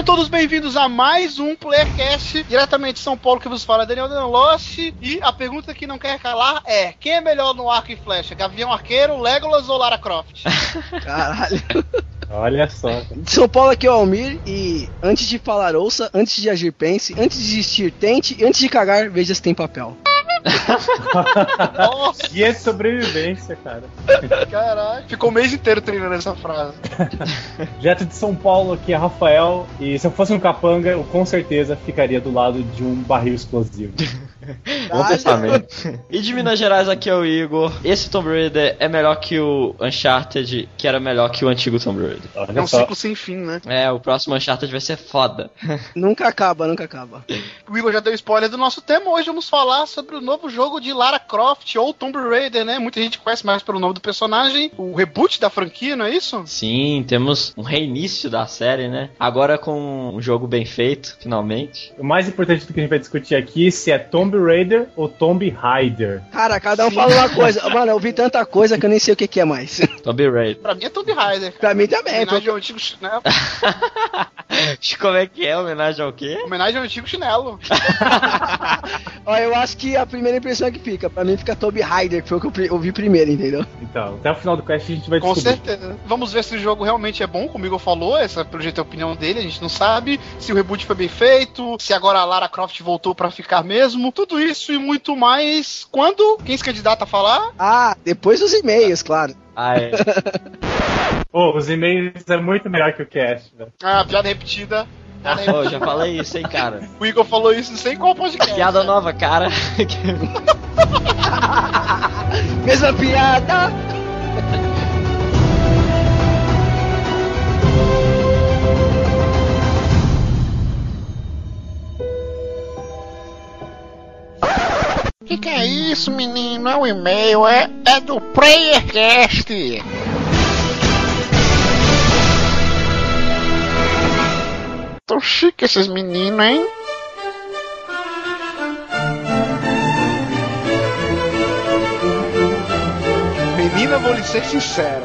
Sejam todos bem-vindos a mais um Playercast, diretamente de São Paulo que vos fala Daniel Danlost. E a pergunta que não quer calar é: quem é melhor no arco e flecha? Gavião Arqueiro, Legolas ou Lara Croft? Caralho. Olha só. De São Paulo aqui é o Almir e antes de falar ouça, antes de agir pense, antes de desistir tente e antes de cagar veja se tem papel. Nossa, E é sobrevivência, cara. caralho. Ficou o mês inteiro treinando essa frase. Direto de São Paulo, aqui é Rafael. E se eu fosse um capanga, eu com certeza ficaria do lado de um barril explosivo. Bom pensamento. E de Minas Gerais, aqui é o Igor. Esse Tomb Raider é melhor que o Uncharted, que era melhor que o antigo Tomb Raider. É um ciclo sem fim, né? É, o próximo Uncharted vai ser foda. Nunca acaba, nunca acaba. O Igor já deu spoiler do nosso tema. Hoje vamos falar sobre o novo jogo de Lara Croft ou Tomb Raider, né? Muita gente conhece mais pelo nome do personagem. O reboot da franquia, não é isso? Sim, temos um reinício da série, né? Agora com um jogo bem feito, finalmente. O mais importante do que a gente vai discutir aqui é se é Tomb Raider ou Tomb Raider. Cara, cada um fala uma coisa. Mano, eu vi tanta coisa que eu nem sei o que, que é mais. Tomb Raider. Pra mim é Tomb Raider. pra mim também. Homenagem ao antigo chinelo. Como é que é? Homenagem ao quê? Homenagem ao antigo chinelo. Ó, eu acho que a primeira impressão é que fica. Pra mim fica Toby Ryder, que foi o que eu vi primeiro, entendeu? Então, até o final do quest a gente vai Com descobrir. certeza. Vamos ver se o jogo realmente é bom, como o Igor falou. Essa, pelo jeito, é a opinião dele. A gente não sabe se o reboot foi bem feito, se agora a Lara Croft voltou pra ficar mesmo. Tudo isso e muito mais. Quando? Quem se candidata a falar? Ah, depois dos e-mails, claro. Ah, é. Pô, os e-mails é muito melhor que o cast, velho. Ah, piada repetida. Piada Pô, repetida. já falei isso, hein, cara. O Igor falou isso, sei qual podcast. Piada né? nova, cara. Mesma piada. Que que é isso, menino? É um e-mail, é, é do PlayerCast. Tão chique esses meninos, hein? Menina, vou lhe ser sincero.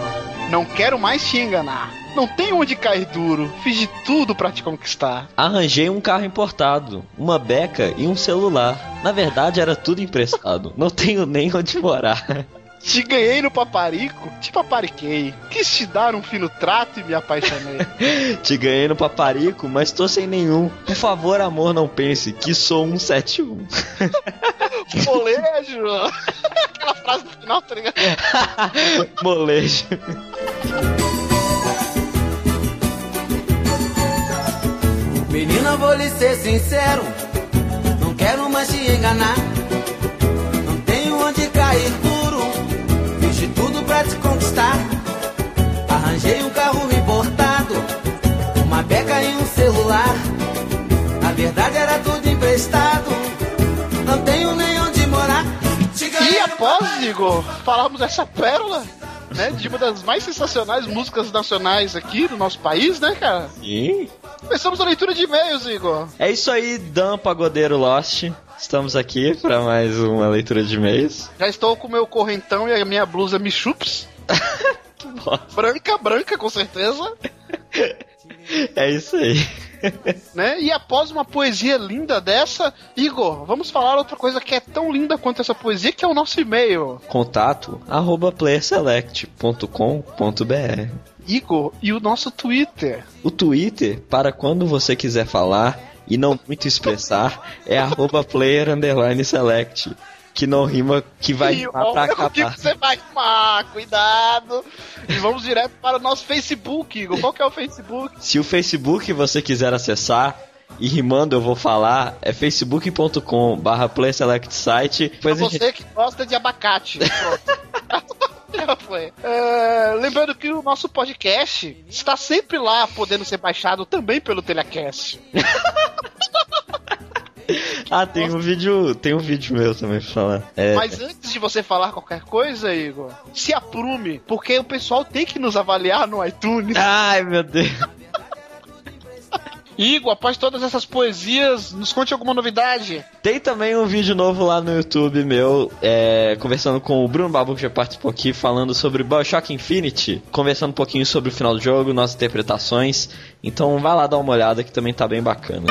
Não quero mais te enganar. Não tenho onde cair duro. Fiz de tudo pra te conquistar. Arranjei um carro importado, uma beca e um celular. Na verdade, era tudo emprestado. Não tenho nem onde morar. Te ganhei no paparico, te papariquei. Quis te dar um fino trato e me apaixonei. Te ganhei no paparico, mas tô sem nenhum. Por favor, amor, não pense que sou um 71. Molejo! Aquela frase no final, tá ligado? Molejo. Menina, vou lhe ser sincero, não quero mais te enganar. Não tenho onde cair duro, fiz de tudo pra te conquistar. Arranjei um carro importado, uma beca e um celular. Na verdade era tudo emprestado, não tenho nem onde morar. E após, Igor, falarmos essa pérola, né? De uma das mais sensacionais músicas nacionais aqui do nosso país, né, cara? Ih. Começamos a leitura de e-mails, Igor. É isso aí, Dan Pagodeiro Lost. Estamos aqui para mais uma leitura de e-mails. Já estou com o meu correntão e a minha blusa. Que bosta. Branca, branca, com certeza. É isso aí. né? E após uma poesia linda dessa, Igor, vamos falar outra coisa que é tão linda quanto essa poesia, que é o nosso e-mail. Contato arroba playerselect.com.br Igor, e o nosso Twitter. O Twitter, para quando você quiser falar e não muito expressar, é arroba player underline select. Que não rima, que vai E rimar pra o que acabar. você vai rimar, cuidado. E vamos direto para o nosso Facebook, Igor. Qual que é o Facebook? Se o Facebook você quiser acessar, e rimando eu vou falar, é facebook.com barra playselectsite. Pra a gente... você que gosta de abacate. É, lembrando que o nosso podcast está sempre lá, podendo ser baixado também pelo Telecast. Ah, tem um vídeo. Tem um vídeo meu também pra falar. É, Mas antes de você falar qualquer coisa, Igor, se aprume, porque o pessoal tem que nos avaliar no iTunes. Ai, meu Deus. Igor, após todas essas poesias, nos conte alguma novidade. Tem também um vídeo novo lá no YouTube meu, é, conversando com o Bruno Babu, que já participou aqui, falando sobre Bioshock Infinity, conversando um pouquinho sobre o final do jogo, nossas interpretações. Então vai lá dar uma olhada que também tá bem bacana.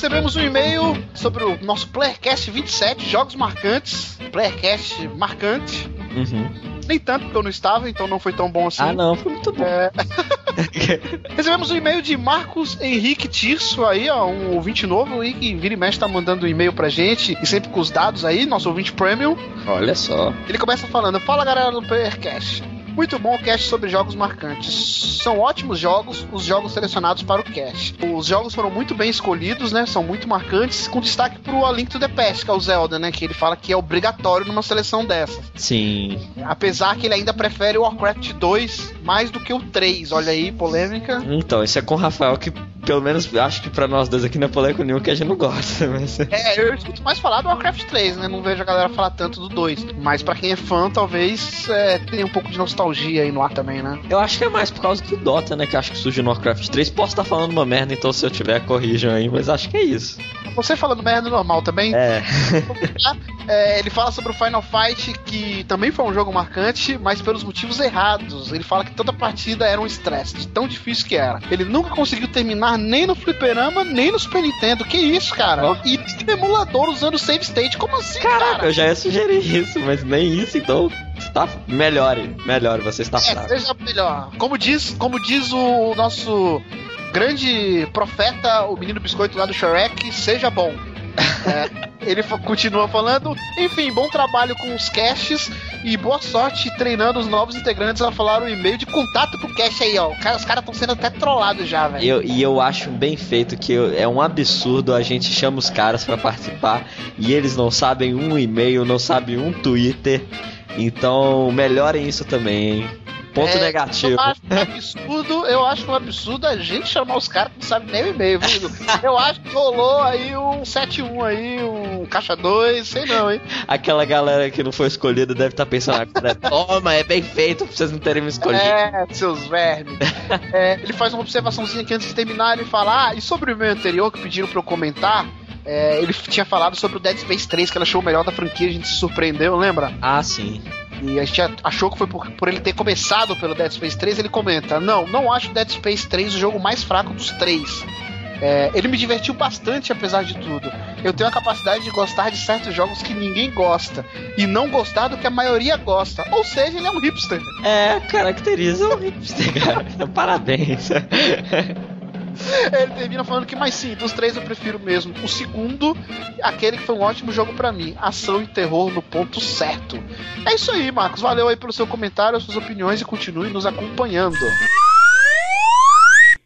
Recebemos um e-mail sobre o nosso Playercast 27, jogos marcantes. Playercast marcante. Uhum. Nem tanto porque eu não estava, então não foi tão bom assim. Ah, não, foi muito bom. É. Recebemos um e-mail de Marcos Henrique Tirso aí, ó, um ouvinte novo aí que vira e mexe tá mandando um e-mail pra gente e sempre com os dados aí, nosso ouvinte premium. Olha só. Ele começa falando: Fala galera do Playercast. Muito bom o cast sobre jogos marcantes. São ótimos jogos, os jogos selecionados para o cast. Os jogos foram muito bem escolhidos, né? São muito marcantes, com destaque pro A Link to the Past, que é o Zelda, né? Que ele fala que é obrigatório numa seleção dessa. Sim. Apesar que ele ainda prefere o Warcraft 2 mais do que o 3. Olha aí, polêmica. Então, isso é com o Rafael que, pelo menos, acho que pra nós dois aqui não é polêmico nenhum que a gente não gosta, mas... É, eu escuto mais falar do Warcraft 3, né? Não vejo a galera falar tanto do 2. Mas pra quem é fã, talvez é, tenha um pouco de nostalgia aí no ar também, né? Eu acho que é mais por causa do Dota, né? Que acho que surgiu no Warcraft 3. Posso estar falando uma merda, então se eu tiver, corrijam aí, mas acho que é isso. Você falando merda normal também? É. É, ele fala sobre o Final Fight, que também foi um jogo marcante, mas pelos motivos errados. Ele fala que toda partida era um estresse, de tão difícil que era. Ele nunca conseguiu terminar nem no Fliperama, nem no Super Nintendo. Que isso, cara? E no emulador usando save state. Como assim, Caraca, cara? eu já ia sugerir isso, mas nem isso, então. Está melhore, melhore, você está É, fraco. seja melhor. Como diz, como diz o nosso grande profeta, o menino biscoito lá do Shrek, seja bom. É, ele continua falando, enfim, bom trabalho com os caches e boa sorte treinando os novos integrantes a falar o e-mail de contato pro cache aí, ó. Cara, os caras estão sendo até trollados já, velho. Eu, e eu acho bem feito que eu- é um absurdo a gente chama os caras pra participar e eles não sabem um e-mail, não sabem um Twitter. Então melhorem isso também, hein? Ponto É, negativo. Eu acho um absurdo, eu acho um absurdo a gente chamar os caras que não sabem nem o e-mail, viu? Eu acho que rolou aí um 71 aí, um caixa 2, sei não, hein? Aquela galera que não foi escolhida deve estar pensando agora, toma, é bem feito pra vocês não terem me escolhido. É, seus vermes. É, ele faz uma observaçãozinha aqui antes de terminar, ele fala, ah, e sobre o meu anterior que pediram pra eu comentar, é, ele tinha falado sobre o Dead Space 3, que ele achou o melhor da franquia, a gente se surpreendeu, lembra? Ah, sim. E a gente achou que foi por, por ele ter começado pelo Dead Space 3, ele comenta, não, não acho Dead Space 3 o jogo mais fraco dos três. É, ele me divertiu bastante, apesar de tudo. Eu tenho a capacidade de gostar de certos jogos que ninguém gosta. E não gostar do que a maioria gosta. Ou seja, ele é um hipster. É, caracteriza o hipster, cara. Parabéns. Ele termina falando que, mas sim, dos três eu prefiro mesmo. O segundo, aquele que foi um ótimo jogo pra mim. Ação e terror no ponto certo. É isso aí, Marcos. Valeu aí pelo seu comentário, suas opiniões e continue nos acompanhando.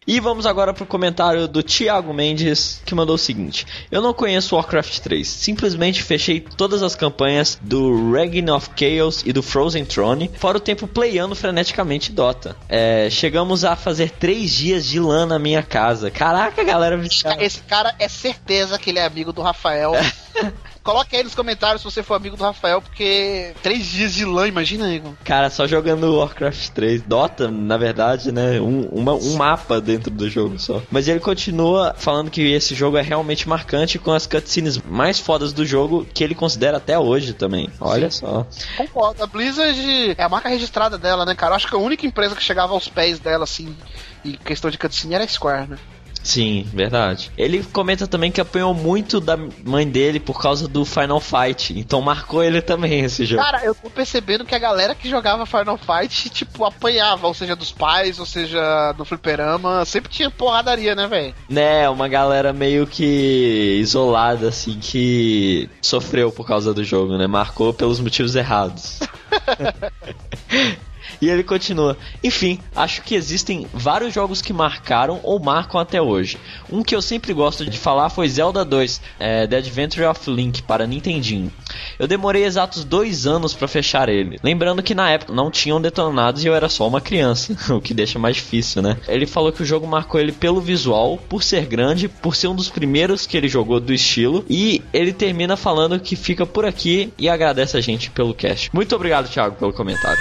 E vamos agora pro comentário do Thiago Mendes, que mandou o seguinte: Eu não conheço Warcraft 3, simplesmente fechei todas as campanhas do Reign of Chaos e do Frozen Throne, fora o tempo playando freneticamente Dota. É, chegamos a fazer três dias de LAN na minha casa. Caraca, galera, viciada. Esse cara é certeza que ele é amigo do Rafael. Coloque aí nos comentários se você for amigo do Rafael, porque três dias de LAN, imagina, Igor. Cara, só jogando Warcraft 3. Dota, na verdade, né? Um, uma- um mapa dentro do jogo só. Mas ele continua falando que esse jogo é realmente marcante com as cutscenes mais fodas do jogo que ele considera até hoje também. Olha só. Concordo. A Blizzard é a marca registrada dela, né, cara? Eu acho que a única empresa que chegava aos pés dela, assim, em questão de cutscene era a Square, né? Sim, verdade. Ele comenta também que apanhou muito da mãe dele por causa do Final Fight. Então marcou ele também esse jogo. Cara, eu tô percebendo que a galera que jogava Final Fight, tipo, apanhava, ou seja, dos pais, ou seja, do fliperama, sempre tinha porradaria, né, velho? Né, uma galera meio que isolada, assim, que sofreu por causa do jogo, né? Marcou pelos motivos errados. E ele continua. Enfim, acho que existem vários jogos que marcaram ou marcam até hoje. Um que eu sempre gosto de falar foi Zelda 2, é, The Adventure of Link para Nintendinho. Eu demorei exatos dois anos para fechar ele. Lembrando que na época não tinham detonados e eu era só uma criança, o que deixa mais difícil, né? Ele falou que o jogo marcou ele pelo visual, por ser grande, por ser um dos primeiros que ele jogou do estilo e ele termina falando que fica por aqui e agradece a gente pelo cast. Muito obrigado, Thiago, pelo comentário.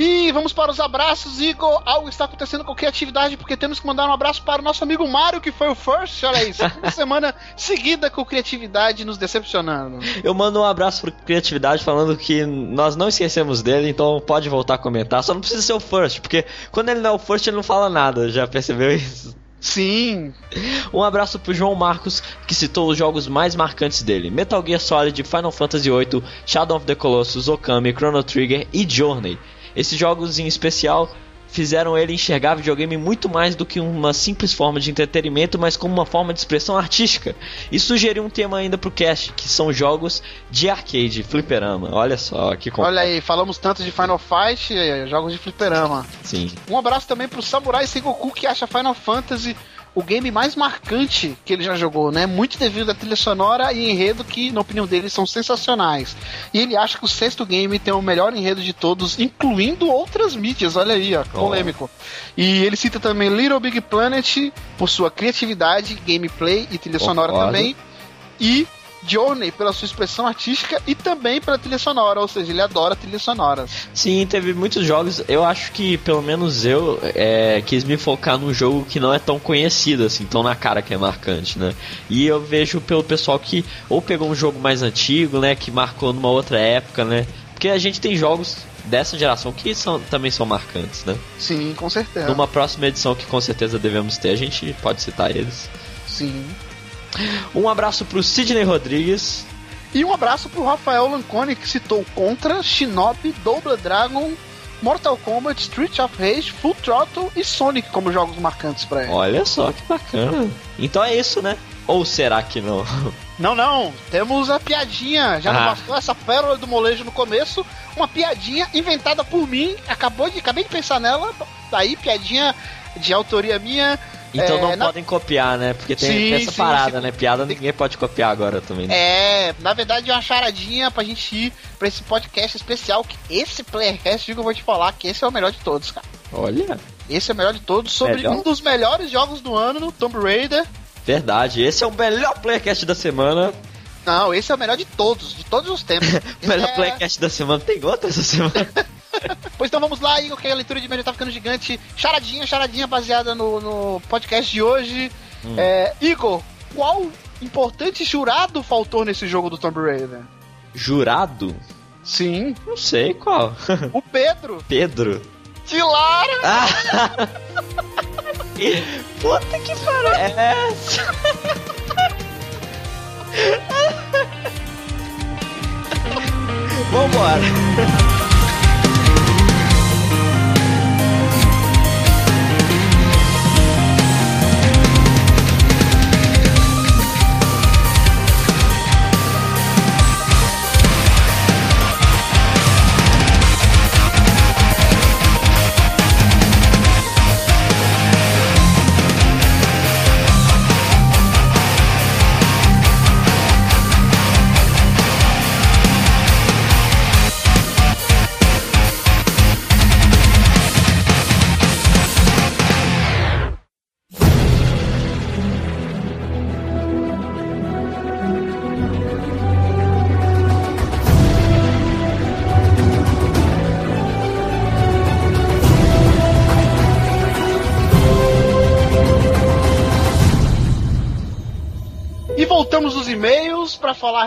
E vamos para os abraços, Igor. Algo está acontecendo com criatividade, porque temos que mandar um abraço para o nosso amigo Mário, que foi o first. Olha isso, uma semana seguida com criatividade nos decepcionando. Eu mando um abraço pro Criatividade falando que nós não esquecemos dele, então pode voltar a comentar. Só não precisa ser o first, porque quando ele não é o first, ele não fala nada. Já percebeu isso? Sim. Um abraço pro João Marcos, que citou os jogos mais marcantes dele: Metal Gear Solid, Final Fantasy VIII, Shadow of the Colossus, Okami, Chrono Trigger e Journey. Esses jogos em especial fizeram ele enxergar videogame muito mais do que uma simples forma de entretenimento, mas como uma forma de expressão artística. E sugeriu um tema ainda pro cast, que são jogos de arcade, fliperama. Olha só que completo. Olha aí, falamos tanto de Final Fight, eh, jogos de fliperama. Sim. Um abraço também pro Samurai Sengoku, que acha Final Fantasy o game mais marcante que ele já jogou, né? Muito devido à trilha sonora e enredo que, na opinião dele, são sensacionais. E ele acha que o sexto game tem o melhor enredo de todos, incluindo outras mídias. Olha aí, ó, polêmico. E ele cita também Little Big Planet por sua criatividade, gameplay e trilha sonora também. E Journey pela sua expressão artística e também pela trilha sonora, ou seja, ele adora trilhas sonoras. Sim, teve muitos jogos. Eu acho que, pelo menos eu, é, quis me focar num jogo que não é tão conhecido, assim, tão na cara que é marcante, né? E eu vejo pelo pessoal que ou pegou um jogo mais antigo, né, que marcou numa outra época, né? Porque a gente tem jogos dessa geração que são, também são marcantes, né? Sim, com certeza. Numa próxima edição que com certeza devemos ter, a gente pode citar eles. Sim. Um abraço pro Sidney Rodrigues. E um abraço pro Rafael Lancone, que citou Contra, Shinobi, Double Dragon, Mortal Kombat, Street of Rage, Full Throttle e Sonic como jogos marcantes pra ele. Olha só que bacana. Então é isso, né? Ou será que não? Não, não, temos a piadinha. Já não Ah. bastou essa pérola do molejo no começo. Uma piadinha inventada por mim. Acabou de, acabei de pensar nela. Daí, piadinha de autoria minha. Então É, não na- podem copiar, né? Porque tem Sim, essa sim, parada, sim. né? Piada ninguém pode copiar agora também. Né? É, na verdade é uma charadinha pra gente ir pra esse podcast especial. Que esse Playercast, digo, eu vou te falar que esse é o melhor de todos, cara. Olha, Esse é o melhor de todos, sobre Melhor? um dos melhores jogos do ano, Tomb Raider. verdade. Esse é o melhor Playcast da semana. Não, esse é o melhor de todos, de todos os tempos. Melhor é... Playcast da semana. Tem outro essa semana? Pois então vamos lá, Igor, que a leitura de e-mail tá ficando gigante. Charadinha, charadinha baseada no, no podcast de hoje. Hum. É, Igor, qual importante jurado faltou nesse jogo do Tomb Raider? Jurado? Sim, Não sei qual. o Pedro Pedro. de Lara. Ah! Puta que pariu. É. Vambora.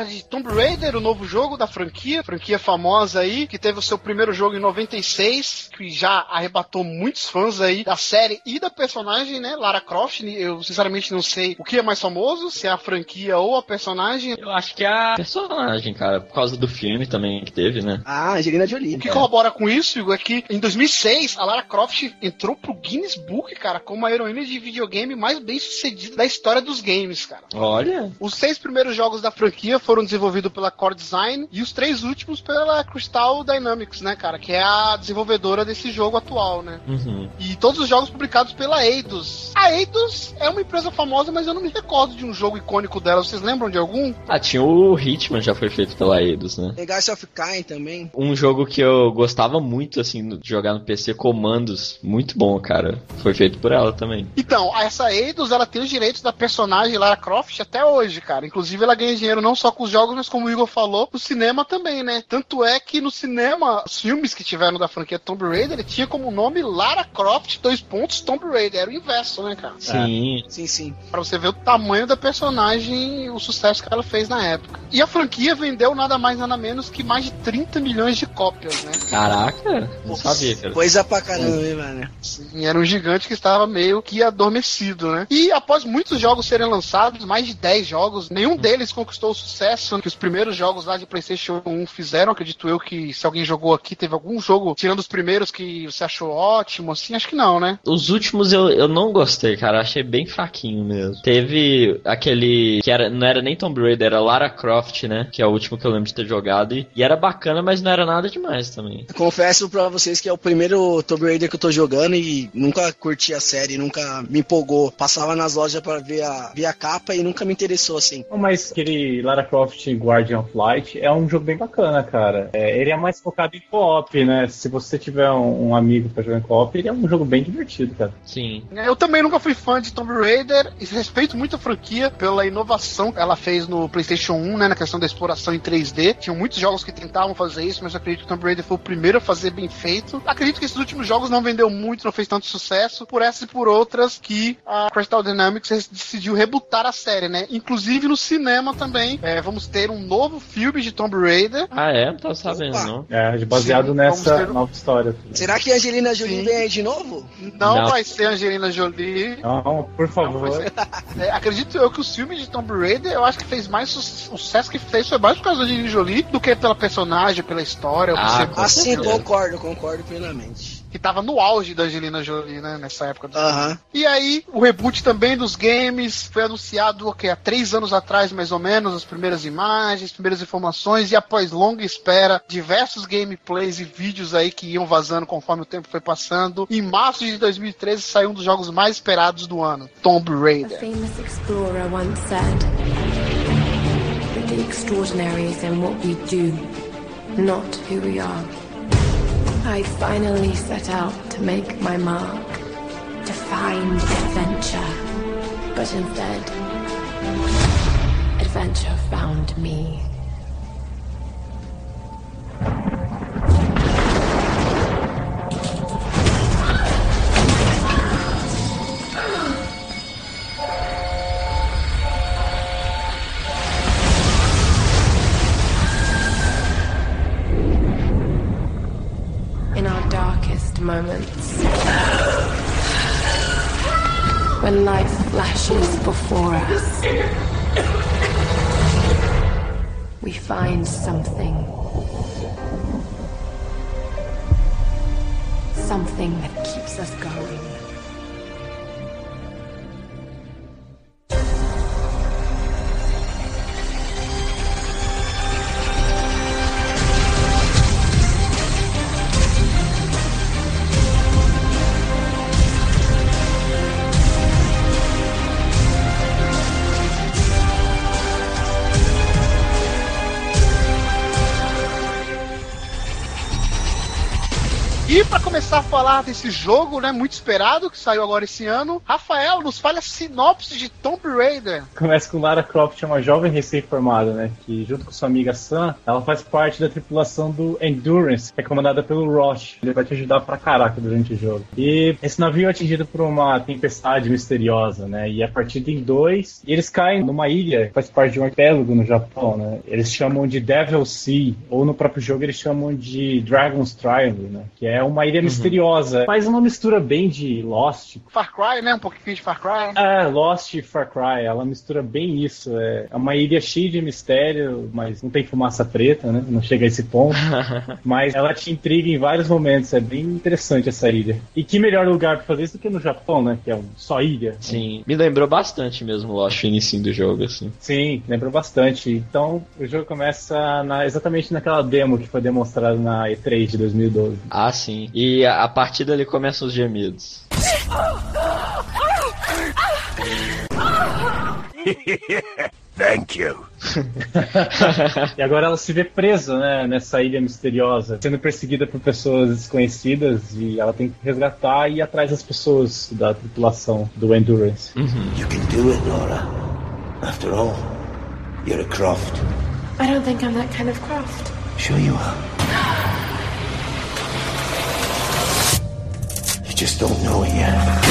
Falar de Tomb Raider, o novo jogo da franquia, franquia famosa aí, que teve o seu primeiro jogo em 96, que já arrebatou muitos fãs aí da série e da personagem, né, Lara Croft. Eu sinceramente não sei o que é mais famoso, se é a franquia ou a personagem. Eu acho que é a personagem, cara, por causa do filme também que teve, né? Ah, Angelina Jolie. O que corrobora com isso, Igor, é que em 2006 a Lara Croft entrou pro Guinness Book, cara, como a heroína de videogame mais bem sucedida da história dos games, cara. Olha. Os seis primeiros jogos da franquia foram desenvolvidos pela Core Design e os três últimos pela Crystal Dynamics, né, cara? Que é a desenvolvedora desse jogo atual, né? Uhum. E todos os jogos publicados pela Eidos. A Eidos é uma empresa famosa, mas eu não me recordo de um jogo icônico dela. Vocês lembram de algum? Ah, tinha o Hitman, já foi feito pela Eidos, né? Legacy of Kain também. Um jogo que eu gostava muito, assim, de jogar no PC, Comandos. Muito bom, cara. Foi feito por ela também. Então, essa Eidos, ela tem os direitos da personagem Lara Croft até hoje, cara. Inclusive, ela ganha dinheiro não só com os jogos, mas como o Igor falou, no cinema também, né? Tanto é que no cinema, os filmes que tiveram da franquia Tomb Raider, ele tinha como nome Lara Croft, dois pontos, Tomb Raider. Era o inverso, né, cara? Sim. Sim, sim. Pra você ver o tamanho da personagem e o sucesso que ela fez na época. E a franquia vendeu nada mais nada menos que mais de 30 milhões de cópias, né? Caraca, não sabia, cara. Coisa pra caramba, hein, mano? Sim, era um gigante que estava meio que adormecido, né? E após muitos jogos serem lançados, mais de 10 jogos, nenhum deles conquistou o sucesso que os primeiros jogos lá de PlayStation 1 fizeram. Acredito eu que se alguém jogou aqui, teve algum jogo, tirando os primeiros, que você achou ótimo, assim? Acho que não, né? Os últimos eu, eu não gostei, cara. Achei bem fraquinho mesmo. Teve aquele que era, não era nem Tomb Raider, era Lara Croft, né? Que é o último que eu lembro de ter jogado. E, e era bacana, mas não era nada demais também. Confesso pra vocês que é o primeiro Tomb Raider que eu tô jogando e nunca curti a série, nunca me empolgou. Passava nas lojas pra ver a, ver a capa e nunca me interessou assim. Mas aquele Lara Croft Guardian of Light é um jogo bem bacana, cara. É, ele é mais focado em co-op, né? Se você tiver um, um amigo pra jogar em co-op, ele é um jogo bem divertido, cara. Sim. Eu também nunca fui fã de Tomb Raider e respeito muito a franquia pela inovação que ela fez no PlayStation 1, né, na questão da exploração em 3D. Tinham muitos jogos que tentavam fazer isso, mas eu acredito que Tomb Raider foi o primeiro a fazer bem feito. Acredito que esses últimos jogos não vendeu muito, não fez tanto sucesso, por essas e por outras que a Crystal Dynamics decidiu rebutar a série, né? Inclusive no cinema também. É, vamos ter um novo filme de Tomb Raider. Ah, é? Não tava sabendo, Opa. não. É, baseado Sim, nessa nova história. Será que a Angelina Jolie Sim. vem aí de novo? Não, Não. vai ser Angelina Jolie. Não, por favor. É, acredito eu que os filmes de Tomb Raider, eu acho que fez mais su- sucesso que fez foi mais por causa de Jolie do que pela personagem, pela história, Ah, Assim, concordo, concordo plenamente. Que tava no auge da Angelina Jolie, né, nessa época. do. E aí, o reboot também dos games foi anunciado o quê? há três anos atrás, mais ou menos, as primeiras imagens, primeiras informações, e após longa espera, diversos gameplays e vídeos aí que iam vazando conforme o tempo foi passando. Em março de 2013 saiu um dos jogos mais esperados do ano, Tomb A Raider. famous explorer once said that the extraordinary is in what we do, not who we are. I finally set out to make my mark, to find adventure. But instead, adventure found me. Moments. When life flashes before us, we find something. Something that keeps us going. Falar desse jogo, né, muito esperado, que saiu agora esse ano, Rafael, nos fale a sinopse de Tomb Raider. Começa com Lara Croft, uma jovem recém-formada, né? Que junto com sua amiga Sam, ela faz parte da tripulação do Endurance, que é comandada pelo Roche. Ele vai te ajudar pra caraca durante o jogo. E esse navio é atingido por uma tempestade misteriosa, né? E a partir de dois, e eles caem numa ilha que faz parte de um arquipélago no Japão, né? Eles chamam de Devil Sea, ou no próprio jogo eles chamam de Dragon's Triangle, né? Que é uma ilha misteriosa. Faz uma mistura bem de Lost. Far Cry, né? Um pouquinho de Far Cry. É, Lost e Far Cry, ela mistura bem isso. É uma ilha cheia de mistério, mas não tem fumaça preta, né? Não chega a esse ponto. mas ela te intriga em vários momentos. É bem interessante essa ilha. E que melhor lugar pra fazer isso do que no Japão, né? Que é um, só ilha. Sim, me lembrou bastante mesmo Lost, o início do jogo, assim. Sim, lembrou bastante. Então, o jogo começa na, exatamente naquela demo que foi demonstrada na E3 de 2012. Ah, sim. E a, a partir dali começam os gemidos. Thank you. e agora ela se vê presa, né, nessa ilha misteriosa, sendo perseguida por pessoas desconhecidas e ela tem que resgatar e ir atrás das pessoas da tripulação do Endurance. You can do it, Laura. After all, you're a Croft. I don't think I'm that kind of craft. Sure you are. You just don't know it yet.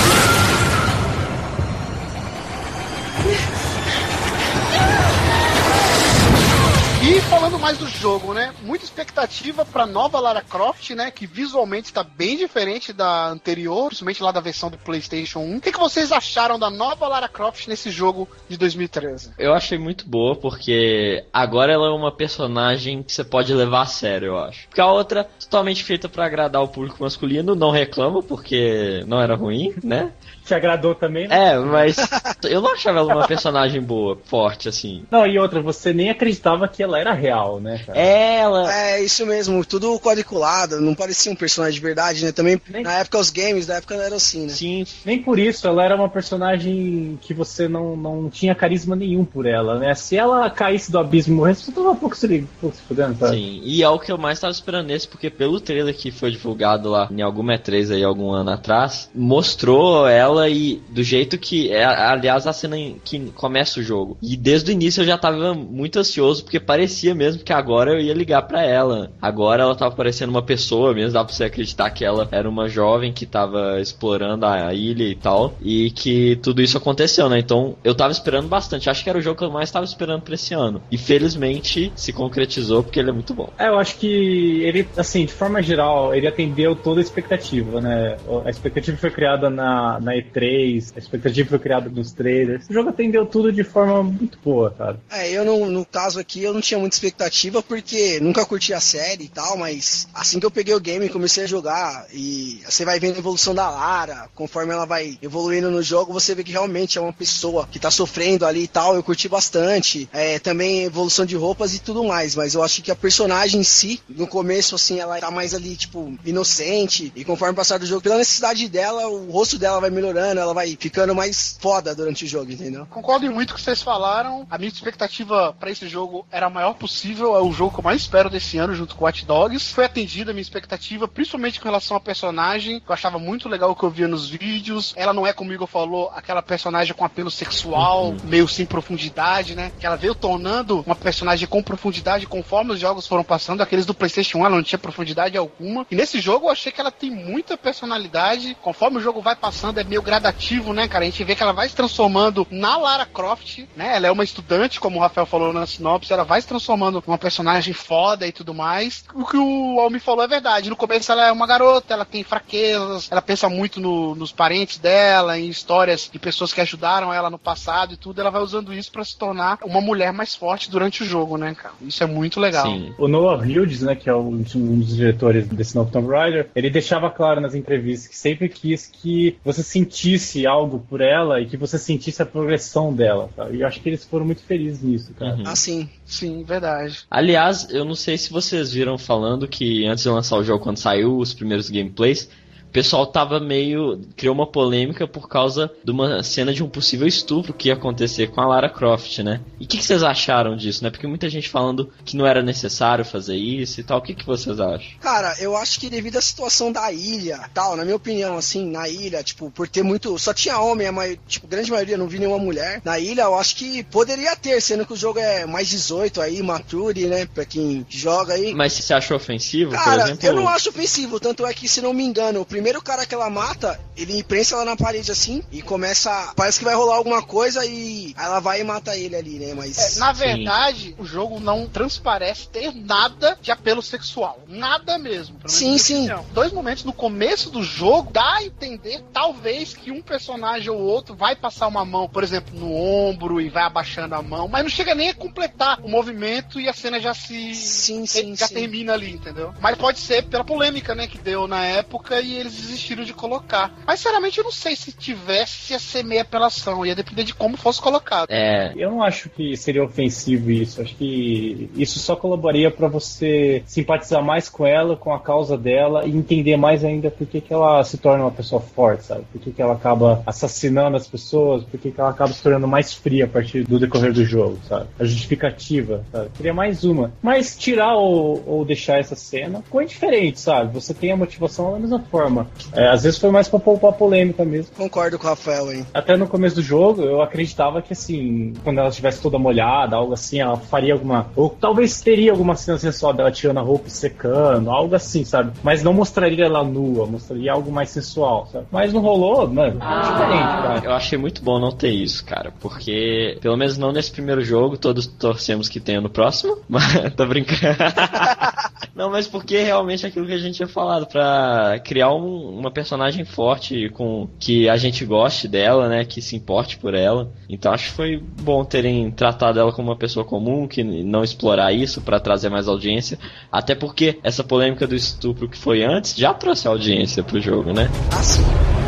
E falando mais do jogo, né? Muita expectativa pra nova Lara Croft, né? Que visualmente está bem diferente da anterior, principalmente lá da versão do PlayStation 1. O que, que vocês acharam da nova Lara Croft nesse jogo de 2013? Eu achei muito boa, porque agora ela é uma personagem que você pode levar a sério, eu acho. Porque a outra, totalmente feita pra agradar o público masculino, não reclamo, porque não era ruim, né? Te agradou também, né? É, mas eu não achava ela uma personagem boa, forte, assim. Não, e outra, você nem acreditava que ela era real, né, cara? Ela. É, isso mesmo, tudo quadriculado, não parecia um personagem de verdade, né? Também, Nem- na época, os games da época eram assim, né? Sim, Nem por isso, ela era uma personagem que você não, não tinha carisma nenhum por ela, né? Se ela caísse do abismo e morresse, você tava um pouco se, pouco se fudendo, sabe? Sim, e é o que eu mais tava esperando nesse, porque pelo trailer que foi divulgado lá em alguma E3 aí, algum ano atrás, mostrou ela e do jeito que é, aliás, a cena que começa o jogo. E desde o início eu já tava muito ansioso, porque parecia mesmo que agora eu ia ligar pra ela. Agora ela tava parecendo uma pessoa mesmo, dá pra você acreditar que ela era uma jovem que tava explorando a ilha e tal, e que tudo isso aconteceu, né? Então eu tava esperando bastante, acho que era o jogo que eu mais tava esperando pra esse ano. E felizmente se concretizou, porque ele é muito bom. É, eu acho que ele, assim, de forma geral, ele atendeu toda a expectativa, né? A expectativa foi criada na, na E3, a expectativa foi criada nos trailers. O jogo atendeu tudo de forma muito boa, cara. É, eu não, no caso aqui, eu não tinha muita expectativa porque nunca curti a série e tal, mas assim que eu peguei o game e comecei a jogar e você vai vendo a evolução da Lara, conforme ela vai evoluindo no jogo, você vê que realmente é uma pessoa que tá sofrendo ali e tal, eu curti bastante. É, também evolução de roupas e tudo mais, mas eu acho que a personagem em si, no começo, assim, ela tá mais ali, tipo, inocente, e conforme passar do jogo, pela necessidade dela, o rosto dela vai melhorando, ela vai ficando mais foda durante o jogo, entendeu? Concordo em muito com o que vocês falaram. A minha expectativa pra esse jogo era a maior possível. É o jogo que eu mais espero desse ano, junto com Watch Dogs. Foi atendida a minha expectativa, principalmente com relação à personagem, que eu achava muito legal o que eu via nos vídeos. Ela não é, como o Igor falou, aquela personagem com apelo sexual, meio sem profundidade, né? Que ela veio tornando uma personagem com profundidade conforme os jogos foram passando. Aqueles do PlayStation 1 ela não tinha profundidade alguma. E nesse jogo eu achei que ela tem muita personalidade. Conforme o jogo vai passando, é meio gradativo, né, cara? A gente vê que ela vai se transformando na Lara Croft, né? Ela é uma estudante, como o Rafael falou na sinopse, ela vai se transformando numa personagem foda e tudo mais. O que o Almi falou é verdade. No começo ela é uma garota, ela tem fraquezas, ela pensa muito no- nos parentes dela, em histórias de pessoas que ajudaram ela no passado e tudo. Ela vai usando isso pra se tornar uma mulher mais forte durante o jogo, né, cara? Isso é muito legal. Sim. O Noah Hughes, né, que é um um dos diretores desse novo Tomb Raider, ele deixava claro nas entrevistas que sempre quis que você sentisse algo por ela e que você sentisse a progressão dela, sabe? E eu acho que eles foram muito felizes nisso, cara. Uhum. Assim, Sim, verdade. Aliás, eu não sei se vocês viram falando que antes de lançar o jogo, quando saiu os primeiros gameplays, pessoal tava meio. criou uma polêmica por causa de uma cena de um possível estupro que ia acontecer com a Lara Croft, né? E o que, que vocês acharam disso, né? Porque muita gente falando que não era necessário fazer isso e tal. O que, que vocês acham? Cara, eu acho que devido à situação da ilha, tal, na minha opinião, assim, na ilha, tipo, por ter muito. Só tinha homem, a mai- tipo, grande maioria, não vi nenhuma mulher. Na ilha, eu acho que poderia ter, sendo que o jogo é mais 18 aí, mature, né? Pra quem joga aí. Mas você achou ofensivo, por Cara, exemplo? eu não acho ofensivo, tanto é que, se não me engano, o primeiro primeiro cara que ela mata, ele prensa ela na parede assim e começa. Parece que vai rolar alguma coisa e ela vai e mata ele ali, né? Mas. É, na verdade, o jogo não transparece ter nada de apelo sexual. Nada mesmo. Sim, sim. opinião. Dois momentos no começo do jogo dá a entender, talvez, que um personagem ou outro vai passar uma mão, por exemplo, no ombro e vai abaixando a mão, mas não chega nem a completar o movimento e a cena já se. Sim, sim, já sim. termina ali, entendeu? Mas pode ser pela polêmica, né, que deu na época e eles desistiram de colocar. Mas, sinceramente, eu não sei se tivesse ia ser meia apelação, ia depender de como fosse colocado. É, Eu não acho que seria ofensivo isso. Acho que isso só colaboraria pra você simpatizar mais com ela, com a causa dela e entender mais ainda por que, que ela se torna uma pessoa forte, sabe? Por que, que ela acaba assassinando as pessoas, por que, que ela acaba se tornando mais fria a partir do decorrer do jogo, sabe? A justificativa, sabe? Queria mais uma. Mas tirar ou, ou deixar essa cena ficou indiferente, sabe? Você tem a motivação da mesma forma. É, às vezes foi mais pra poupar polêmica mesmo. Concordo com o Rafael aí. Até no começo do jogo, eu acreditava que, assim, quando ela estivesse toda molhada, algo assim, ela faria alguma. Ou talvez teria alguma cena sensual dela tirando a roupa e secando, algo assim, sabe? Mas não mostraria ela nua, mostraria algo mais sensual, sabe? Mas não rolou, mano. É diferente, cara. eu achei muito bom não ter isso, cara, porque pelo menos não nesse primeiro jogo, todos torcemos que tenha no próximo, mas tô brincando. não, mas porque realmente é aquilo que a gente tinha falado, pra criar um- uma personagem forte com que a gente goste dela, né, que se importe por ela. Então acho que foi bom terem tratado ela como uma pessoa comum, que não explorar isso pra trazer mais audiência, até porque essa polêmica do estupro que foi antes já trouxe audiência pro jogo, né? Ah,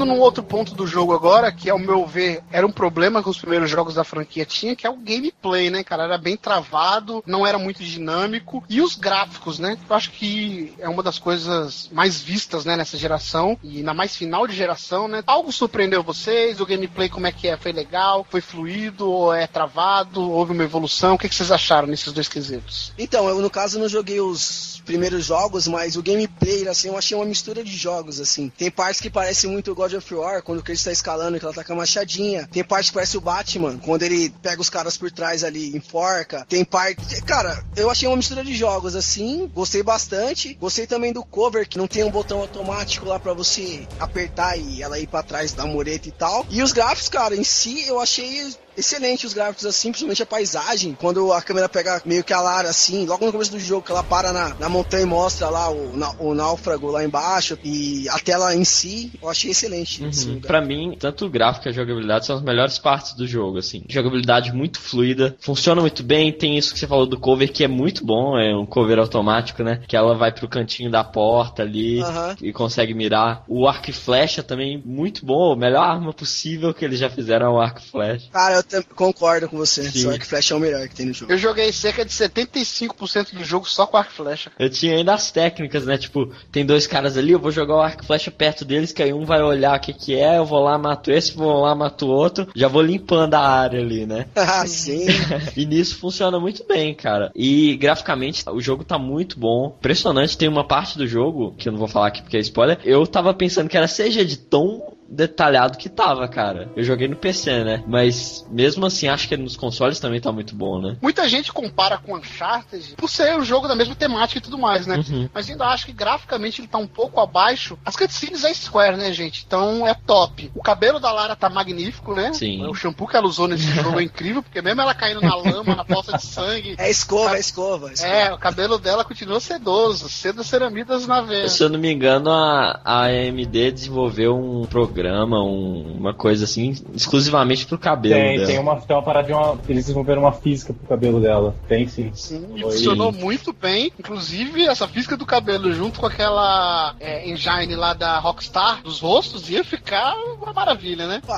Focando num outro ponto do jogo agora, que ao meu ver era um problema que os primeiros jogos da franquia tinha, que é o gameplay, né, cara? Era bem travado, não era muito dinâmico. E os gráficos, né? Eu acho que é uma das coisas mais vistas, né, nessa geração. E na mais final de geração, né? Algo surpreendeu vocês? O gameplay, como é que é? Foi legal? Foi fluido? Ou é travado? Houve uma evolução? O que, que vocês acharam nesses dois quesitos? Então, eu no caso não joguei os primeiros jogos, mas o gameplay, assim, eu achei uma mistura de jogos, assim. Tem partes que parecem muito God of War, quando o Chris tá escalando, que ela tá com a machadinha. Tem parte que parece o Batman, quando ele pega os caras por trás ali, enforca. Tem parte... Cara, eu achei uma mistura de jogos, assim, gostei bastante. Gostei também do cover, que não tem um botão automático lá pra você apertar e ela ir pra trás da mureta e tal. E os gráficos, cara, em si, eu achei excelente os gráficos assim, principalmente a paisagem. Quando a câmera pega meio que a Lara assim, logo no começo do jogo, que ela para na, na montanha e mostra lá o, na- o náufrago lá embaixo e a tela em si, eu achei excelente. Uhum. lugar. Pra mim, tanto o gráfico e a jogabilidade são as melhores partes do jogo, assim. Jogabilidade muito fluida, funciona muito bem, tem isso que você falou do cover que é muito bom, é um cover automático, né? Que ela vai pro cantinho da porta ali Aham. e consegue mirar. O arco e flecha também muito bom, a melhor arma possível que eles já fizeram é o arco e flecha. Cara, eu tam- concordo com você. Sim. Só que Flash é o melhor que tem no jogo. Eu joguei cerca de 75% do jogo só com arco e flecha. Eu tinha ainda as técnicas, né? Tipo, tem dois caras ali, eu vou jogar o arco e flecha perto deles, que aí um vai olhar o que que é, eu vou lá, mato esse, vou lá, mato o outro, já vou limpando a área ali, né? Ah, sim. e nisso funciona muito bem, cara. E graficamente o jogo tá muito bom. Impressionante, tem uma parte do jogo, que eu não vou falar aqui porque é spoiler, eu tava pensando que era CG de tão detalhado que tava, cara. Eu joguei no PC, né? Mas mesmo assim, acho que nos consoles também tá muito bom, né? Muita gente compara com Uncharted por ser um jogo da mesma temática e tudo mais, né? Uhum. Mas ainda acho que graficamente ele tá um pouco abaixo. As cutscenes é Square, né, gente? Então é top. O cabelo da Lara tá magnífico, né? Sim. O shampoo que ela usou nesse jogo é incrível, porque mesmo ela caindo na lama, na poça de sangue. É escova, é escova. escova. É, o cabelo dela continua sedoso, cedo ceramidas na veia. Se eu não me engano, a, a AMD desenvolveu um programa, um- uma coisa assim, exclusivamente pro cabelo Tem, dela. tem uma, tem uma parada de uma. Eles desenvolveram uma física pro cabelo dela. Tem sim. Sim, e funcionou muito bem. Inclusive, essa física do cabelo junto com aquela é, engine lá da Rockstar, dos rostos, ia ficar uma maravilha, né?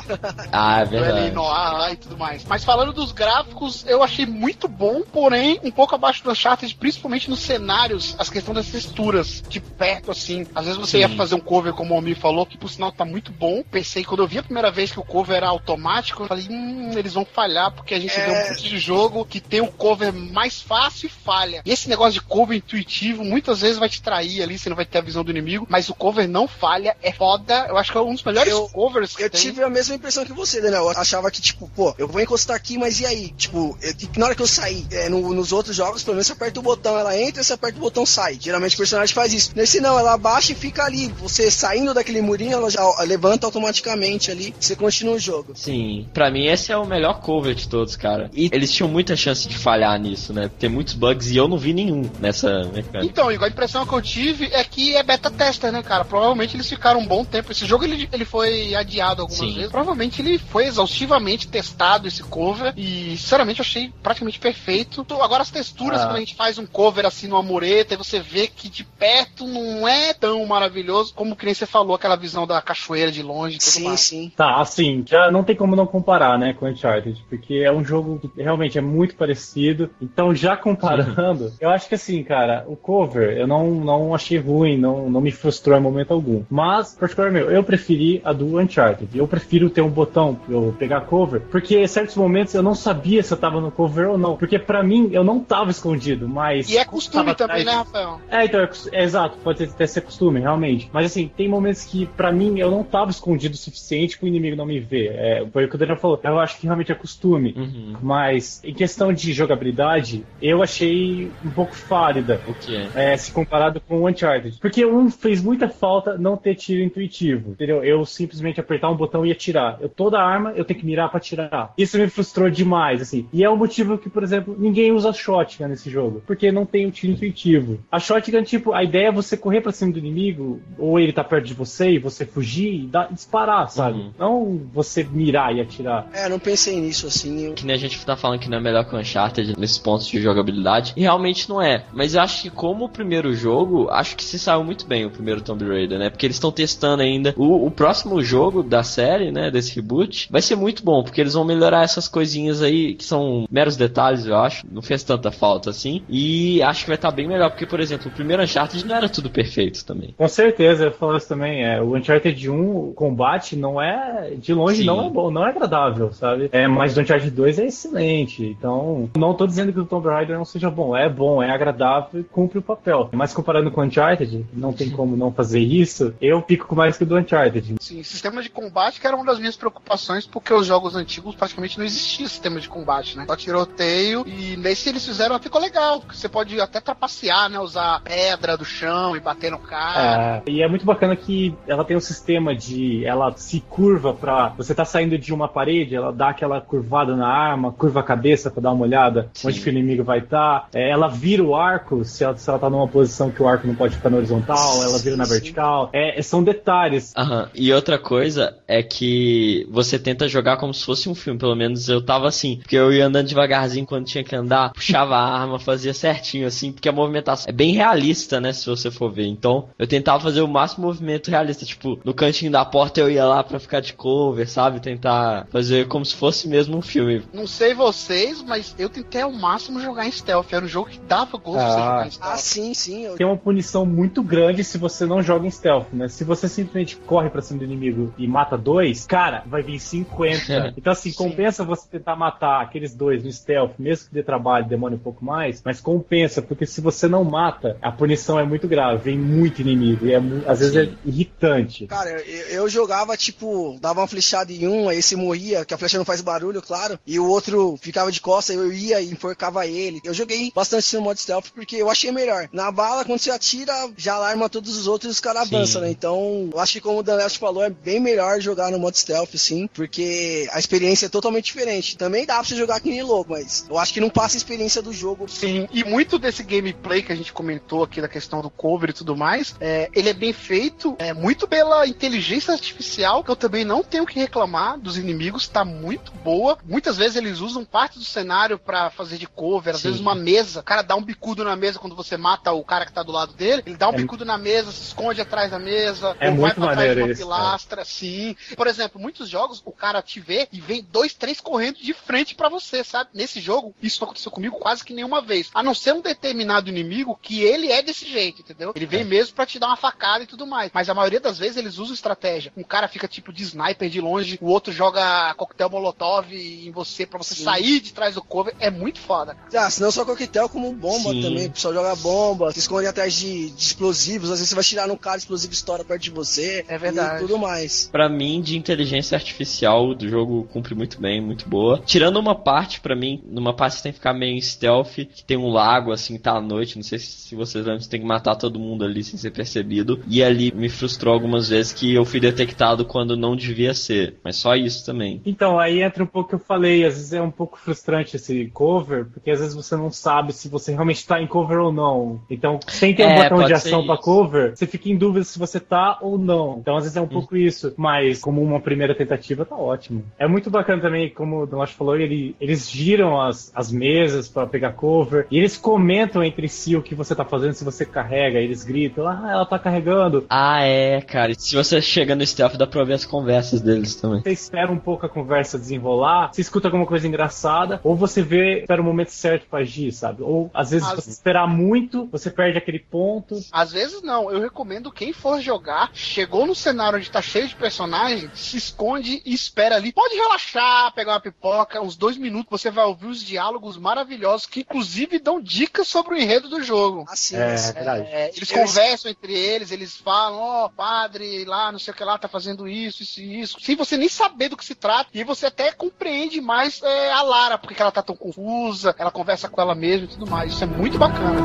Ah, é do verdade. Noir lá e tudo mais. Mas falando dos gráficos, eu achei muito bom, porém um pouco abaixo do Uncharted, principalmente nos cenários, as questões das texturas, de perto assim. Às vezes você ia fazer um cover, como o Almir falou, que por sinal tá muito bom, bom. Pensei, quando eu vi a primeira vez que o cover era automático, eu falei, hum, eles vão falhar, porque a gente É. vê um monte de jogo que tem o cover mais fácil e falha. E esse negócio de cover intuitivo, muitas vezes vai te trair ali, você não vai ter a visão do inimigo, mas o cover não falha, é foda. Eu acho que é um dos melhores Eu- covers que Eu tem. tive a mesma impressão que você, Daniel. Eu achava que, tipo, pô, eu vou encostar aqui, mas e aí? Tipo, eu- na hora que eu sair, é, no- nos outros jogos, pelo menos você aperta o botão, ela entra, você aperta o botão, sai. Geralmente o personagem faz isso. Nesse não, ela abaixa e fica ali. Você saindo daquele murinho, ela já levanta automaticamente ali, você continua o jogo. Sim, pra mim esse é o melhor cover de todos, cara. E eles tinham muita chance de falhar nisso, né? Tem muitos bugs e eu não vi nenhum nessa mecânica. Então, Igor, a impressão que eu tive é que é beta tester, né, cara? Provavelmente eles ficaram um bom tempo. Esse jogo ele, ele foi adiado algumas Sim. vezes. Provavelmente ele foi exaustivamente testado, esse cover. E, sinceramente, eu achei praticamente perfeito. Então, Agora, as texturas, Ah. quando a gente faz um cover assim numa mureta, e você vê que de perto não é tão maravilhoso como que nem você falou, aquela visão da cachoeira de longe tudo Sim, mais. sim. Tá, assim, já não tem como não comparar, né, com Uncharted, porque é um jogo que realmente é muito parecido. Então, já comparando, eu acho que assim, cara, o cover eu não, não achei ruim, não, não me frustrou em momento algum. Mas, particularmente, eu preferi a do Uncharted. Eu prefiro ter um botão pra eu pegar cover, porque em certos momentos eu não sabia se eu tava no cover ou não. Porque pra mim eu não tava escondido, mas. E é costume também, atrás né, Rafael? é, então, é, cos- é exato, pode até ser costume, realmente. Mas assim, tem momentos que, pra mim, eu não tava escondido o suficiente pro inimigo não me ver. É, foi o que o Daniel falou. Eu acho que realmente é costume. Uhum. Mas, em questão de jogabilidade, eu achei um pouco fálida. O que é? se comparado com o Uncharted. Porque um fez muita falta não ter tiro intuitivo, entendeu? Eu simplesmente apertar um botão e atirar. Eu toda arma eu tenho que mirar pra atirar. Isso me frustrou demais, assim. E é o motivo que, por exemplo, ninguém usa shotgun nesse jogo, porque não tem o tiro intuitivo. A shotgun, tipo, a ideia é você correr pra cima do inimigo, ou ele tá perto de você e você fugir e dar- disparar, sabe? Uhum. Não você mirar e atirar. É, não pensei nisso assim. eu- Que nem a gente tá falando que não é melhor que o Uncharted nesses pontos de jogabilidade. E realmente não é. Mas eu acho que como o primeiro jogo, acho que se saiu muito bem o primeiro Tomb Raider, né? Porque eles estão testando ainda. O, o próximo jogo da série, né? Desse reboot, vai ser muito bom. Porque eles vão melhorar essas coisinhas aí que são meros detalhes, eu acho. Não fez tanta falta assim. E acho que vai estar bem melhor. Porque, por exemplo, o primeiro Uncharted não era tudo perfeito também. Com certeza, eu falo isso também. É, o Uncharted 1, o combate não é. De longe Sim. não é bom, não é agradável, sabe? É, mas o Uncharted 2 é excelente. Então, não tô dizendo que o Tomb Raider não seja bom. É bom, é agradável e cumpre o papel. Mas comparando com o Uncharted, não tem como não fazer isso. Eu fico com mais que o do Uncharted. Sim, sistema de combate que era uma das minhas preocupações, porque os jogos antigos praticamente não existia sistema de combate, né? Só tiroteio, e nesse eles fizeram, ficou legal, porque você pode até trapacear, né? Usar pedra do chão e bater no cara. É, e é muito bacana que ela tem um sistema de. Ela se curva pra. Você tá saindo de uma parede, ela dá aquela curvada na arma, curva a cabeça pra dar uma olhada Sim. onde que o inimigo vai estar. ela vira o arco, se ela, se ela tá numa posição que o arco não pode ficar na horizontal, ela vira na vertical. É, são detalhes. Aham. E outra coisa é que você tenta jogar como se fosse um filme, pelo menos eu tava assim, porque eu ia andando devagarzinho quando tinha que andar, puxava a arma, fazia certinho assim, porque a movimentação é bem realista, né, se você for ver. Então, eu tentava fazer o máximo movimento realista, tipo, no cantinho da porta eu ia lá pra ficar de cover, sabe? Tentar fazer como se fosse mesmo um filme. Não sei vocês, mas eu tentei ao máximo jogar em stealth. Era um jogo que dava gosto de você Ah. jogar em Ah, stealth. sim, sim. eu- Tem uma punição muito grande se você não joga em stealth, né? Se você simplesmente corre pra cima do inimigo e mata dois, cara, vai vir 50. Então, assim, Sim. compensa você tentar matar aqueles dois no stealth, mesmo que dê trabalho, demore um pouco mais, mas compensa, porque se você não mata, a punição é muito grave, vem muito inimigo, e é às vezes é irritante. Cara, eu, eu jogava, tipo, dava uma flechada em um, aí esse morria, que a flecha não faz barulho, claro, e o outro ficava de costas, eu ia e enforcava ele. Eu joguei bastante no modo stealth porque eu achei melhor. Na bala, quando você atira, já alarma todos os outros e os caras avançam, né? Então, eu acho que como o Danelso falou, é bem melhor jogar no modo stealth, sim, porque a experiência é totalmente diferente. Também dá pra você jogar que nem louco, mas eu acho que não passa a experiência do jogo. Sim, e muito desse gameplay que a gente comentou aqui da questão do cover e tudo mais, é, ele é bem feito, é muito pela inteligência artificial, que eu também não tenho que reclamar dos inimigos, tá muito boa. Muitas vezes eles usam parte do cenário pra fazer de cover, às Sim. vezes uma mesa, o cara dá um bicudo na mesa quando você mata o cara que tá do lado dele, ele dá um É- bicudo na mesa, se esconde atrás da mesa, É ou muito vai pra trás de uma isso, pilastra, sim. Por exemplo, muitos jogos o cara te vê e vem dois, três correndo de frente pra você, sabe? Nesse jogo, isso não aconteceu comigo quase que nenhuma vez. A não ser um determinado inimigo que ele é desse jeito, entendeu? Ele vem mesmo pra te dar uma facada e tudo mais. Mas a maioria das vezes eles usam estratégia estratégia. Um cara fica tipo de sniper de longe, o outro joga coquetel molotov em você pra você Sim. sair de trás do cover. É muito foda, cara. Ah, se não só coquetel, como bomba Sim. também. O pessoal joga bomba, se esconde atrás de, de explosivos. Às vezes você vai tirar no cara, explosivo estoura perto de você. É verdade. E tudo mais. Pra mim, de inteligência artificial do jogo cumpre muito bem, muito boa. Tirando uma parte, pra mim, numa parte você tem que ficar meio stealth, que tem um lago, assim, tá à noite. Não sei se, se vocês lembram, você tem que matar todo mundo ali sem ser percebido. E ali me frustrou algumas vezes que eu fui detectado quando não devia ser. Mas só isso também. Então, aí entra um pouco o que eu falei, às vezes é um pouco frustrante esse cover, porque às vezes você não sabe se você realmente tá em cover ou não. Então, sem ter um É, botão de ação pra isso. cover, você fica em dúvida se você tá ou não. Então, às vezes é um pouco isso, mas como uma primeira tentativa, tá ótimo. É muito bacana também, como o Donato falou, ele, eles giram as, as mesas pra pegar cover, e eles comentam entre si o que você tá fazendo, se você carrega, eles gritam, ah, ela tá carregando. Ah, é, cara. E se você chega no stealth, dá pra ouvir as conversas deles também. Você espera um pouco a conversa desenrolar, você escuta alguma coisa engraçada, ou você vê, espera o momento certo pra agir, sabe? Ou às vezes, se Às- você esperar muito, você perde aquele ponto. Às vezes não, eu recomendo quem for jogar, chegou no cenário onde tá cheio de personagens, se esconde e espera ali. Pode relaxar, pegar uma pipoca, uns dois minutos, você vai ouvir os diálogos maravilhosos que inclusive dão dicas sobre o enredo do jogo. Assim, É, assim. verdade. É, eles Eu- conversam entre eles, eles falam, ó, padre lá, não sei o que lá, tá fazendo isso, isso e isso. Sem você nem saber do que se trata. E você até compreende mais é, a Lara, porque que ela tá tão confusa, ela conversa com ela mesma e tudo mais. Isso é muito bacana.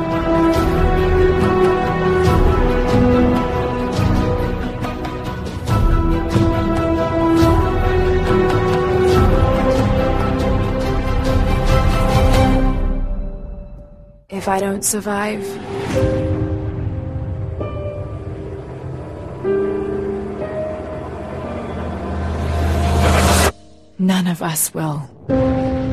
If I don't survive, none of us will.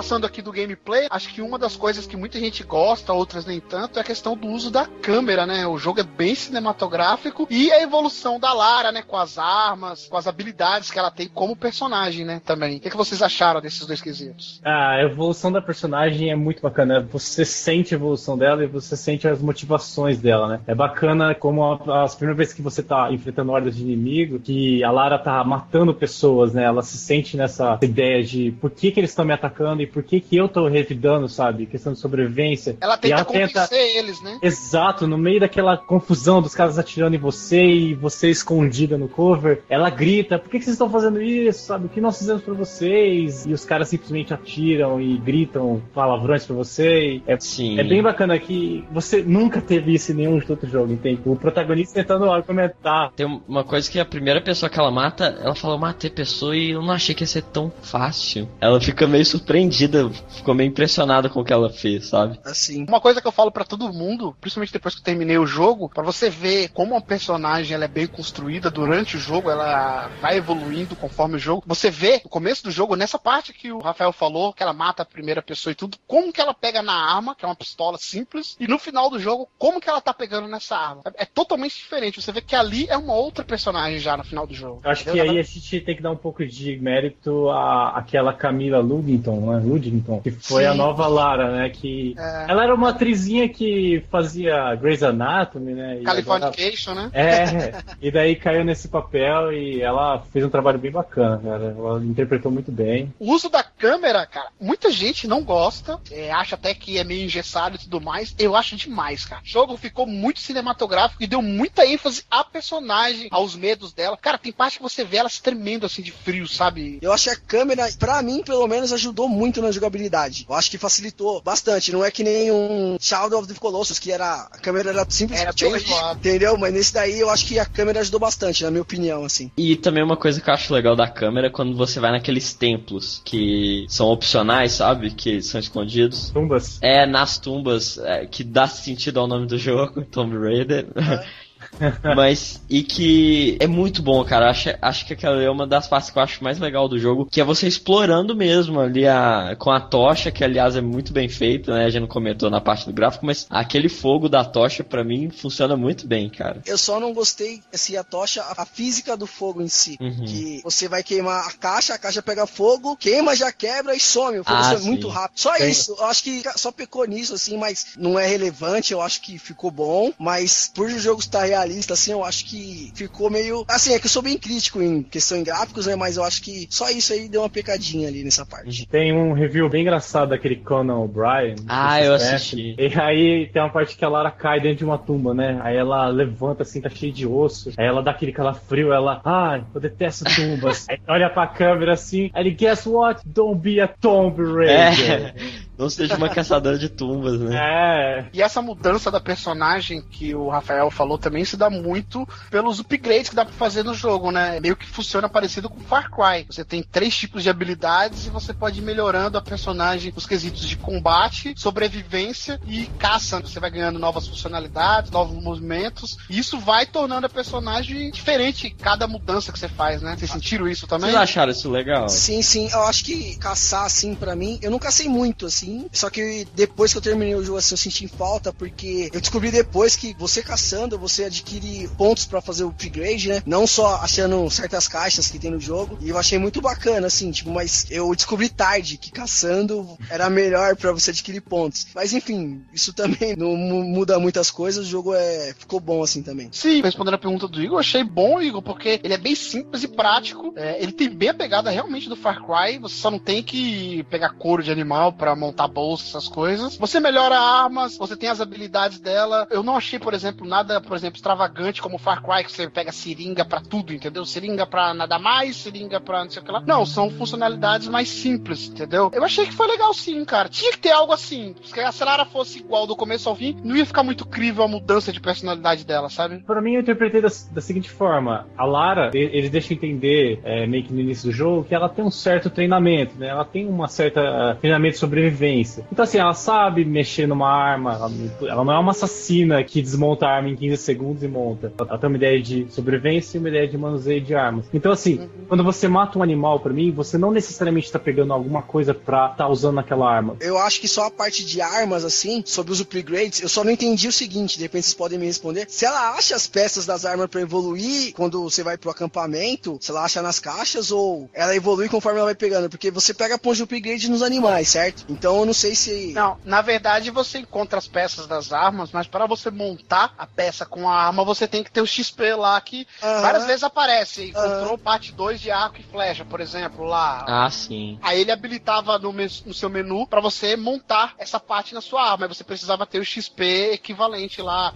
Passando aqui do gameplay, acho que uma das coisas que muita gente gosta, outras nem tanto, é a questão do uso da câmera, né? O jogo é bem cinematográfico e a evolução da Lara, né? Com as armas, com as habilidades que ela tem como personagem, né? Também. O que, que vocês acharam desses dois quesitos? A evolução da personagem é muito bacana. Você sente a evolução dela e você sente as motivações dela, né? É bacana como as primeiras vezes que você tá enfrentando hordas de inimigo, que a Lara tá matando pessoas, né? Ela se sente nessa ideia de por que, que eles estão me atacando e por que, que eu tô revidando, sabe? Questão de sobrevivência. Ela E tenta ela convencer eles, né? Exato, no meio daquela confusão dos caras atirando em você e você escondida no cover, ela grita: Por que, que vocês estão fazendo isso? Sabe? O que nós fizemos pra vocês? E os caras simplesmente atiram e gritam palavrões pra você. É, Sim. é bem bacana que você nunca teve isso em nenhum outro jogo, entende? O protagonista tentando argumentar. Tem uma coisa que a primeira pessoa que ela mata, ela fala, eu matei pessoa e eu não achei que ia ser tão fácil. Ela fica meio surpreendida, ficou meio impressionada com o que ela fez, sabe? Assim. Uma coisa que eu falo pra todo mundo, principalmente depois que eu terminei o jogo, pra você ver como uma personagem ela é bem construída durante o jogo, ela vai evoluindo conforme o jogo. Você vê no começo do jogo, nessa parte que o Rafael falou, que ela mata a primeira pessoa e tudo, como que ela pega na arma, que é uma pistola simples, e no final do jogo, como que ela tá pegando nessa arma. É, é totalmente diferente. Você vê que ali é uma outra personagem já no final do jogo. Eu acho que Entendeu? aí a gente tem que dar um pouco de mérito à àquela Camila Ludington, né? Ludington, que foi Sim. a nova Lara, né? Que É. ela era uma atrizinha que fazia Grey's Anatomy, né? E agora- Californication, né? É, e daí caiu nesse papel e ela fez um trabalho bem bacana, cara. Ela interpretou muito bem. O uso da câmera, cara, muita gente não gosta, é, acha até que é meio engessado e tudo mais. Eu acho demais, cara. O jogo ficou muito cinematográfico e deu muita ênfase à personagem, aos medos dela. Cara, tem parte que você vê ela se tremendo assim de frio, sabe? Eu acho que a câmera, pra mim, pelo menos, ajudou muito na jogabilidade. Eu acho que facilitou bastante. Não é que nem um Shadow of the Colossus, que era a câmera era simplesmente Era bem entendeu? Mas nesse daí eu acho que a câmera ajudou bastante, na minha opinião, assim. E também uma coisa que eu acho legal da câmera é quando você vai naqueles templos que são opcionais, sabe? Que são escondidos. Tumbas. É, nas tumbas, é, que dá sentido ao nome do jogo, Tomb Raider. Mas, e que é muito bom, cara. Acho, acho que aquela é uma das partes que eu acho mais legal do jogo, que é você explorando mesmo ali a, com a tocha, que aliás é muito bem feito, né? A gente não comentou na parte do gráfico, mas aquele fogo da tocha, para mim, funciona muito bem, cara. Eu só não gostei, assim, a tocha, a física do fogo em si. Uhum. Que você vai queimar a caixa, a caixa pega fogo, queima, já quebra e some. O fogo Ah, é muito rápido. Só Tem- isso. Eu acho que só pecou nisso, assim, mas não é relevante. Eu acho que ficou bom. Mas por o jogo estar realista, assim, eu acho que ficou meio. Assim, é que eu sou bem crítico em questão em gráficos, né? Mas eu acho que só isso aí deu uma pecadinha ali nessa parte. Tem um review bem engraçado daquele Conan O'Brien. Ah, eu assisti. E aí tem uma parte que a Lara cai dentro de uma tumba, né? Aí ela levanta assim, tá cheia de osso. Aí ela dá aquele calafrio, ela, ai, eu detesto tumbas. aí olha pra câmera assim, aí ele, guess what? Don't be a Tomb Raider. É, não seja uma caçadora de tumbas, né? É. E essa mudança da personagem que o Rafael falou também se dá muito pelos upgrades que dá pra fazer no jogo, né? Meio que funciona parecido com Far Cry. Você tem três tipos de habilidades e você pode ir melhorando a personagem nos quesitos de combate, sobrevivência e caça. Você vai ganhando novas funcionalidades, novos movimentos. E isso vai tornando a personagem diferente cada mudança que você faz, né? Vocês sentiram isso também? Vocês acharam isso legal? Sim, sim. Eu acho que caçar, assim, pra mim, eu não cacei muito, assim. Só que depois que eu terminei o jogo, assim, eu senti falta, porque eu descobri depois que você caçando, você adquire pontos pra fazer o upgrade, né? Não só achando certas caixas que tem no jogo. E eu achei muito bacana, assim, tipo, mas eu descobri tarde que caçando era melhor pra você adquirir pontos. Mas enfim, isso também não mu- muda muitas coisas. O jogo é ficou bom assim também. Sim, respondendo a pergunta do Igor, achei bom, Igor, porque ele é bem simples e prático. É, ele tem bem a pegada realmente do Far Cry. Você só não tem que pegar couro de animal pra montar bolsa, essas coisas. Você melhora armas, você tem as habilidades dela. Eu não achei, por exemplo, nada, por exemplo, extravagante como Far Cry, que você pega seringa pra tudo, entendeu? Seringa pra nada mais, seringa pra não sei o que lá. Não, são funcionalidades mais simples, entendeu? Eu achei que foi legal sim, cara. Tinha que ter algo assim. Se a Celara fosse igual do começo ao fim, não ia ficar muito crível a mudança de personalidade dela, sabe? Pra mim, eu interpretei da, da seguinte forma: a Lara, eles deixam entender, é, meio que no início do jogo, que ela tem um certo treinamento, né? Ela tem uma certa ah, treinamento de sobrevivência. Então, assim, ela sabe mexer numa arma, ela, ela não é uma assassina que desmonta a arma em 15 segundos e monta. Ela tem uma ideia de sobrevivência e uma ideia de manuseio de armas. Então, assim, quando você mata um animal, pra mim, você não necessariamente tá pegando alguma coisa pra tá usando aquela arma. Eu acho que só a parte de armas, assim, sobre os upgrades, eu só não entendi o seguinte, de repente vocês podem me responder. Se ela acha as peças das armas pra evoluir quando você vai pro acampamento, se ela acha nas caixas ou ela evolui conforme ela vai pegando, porque você pega pontos de upgrade nos animais, certo? Então eu não sei se. Não, na verdade você encontra as peças das armas, mas para você montar a peça com a arma, você tem que ter o XP lá que várias vezes aparece. Encontrou parte 2 de arco e flecha, por exemplo, lá. Ah, sim. Aí ele habilitava no, no seu menu pra você montar essa parte na sua arma. Aí você precisava ter o XP equivalente lá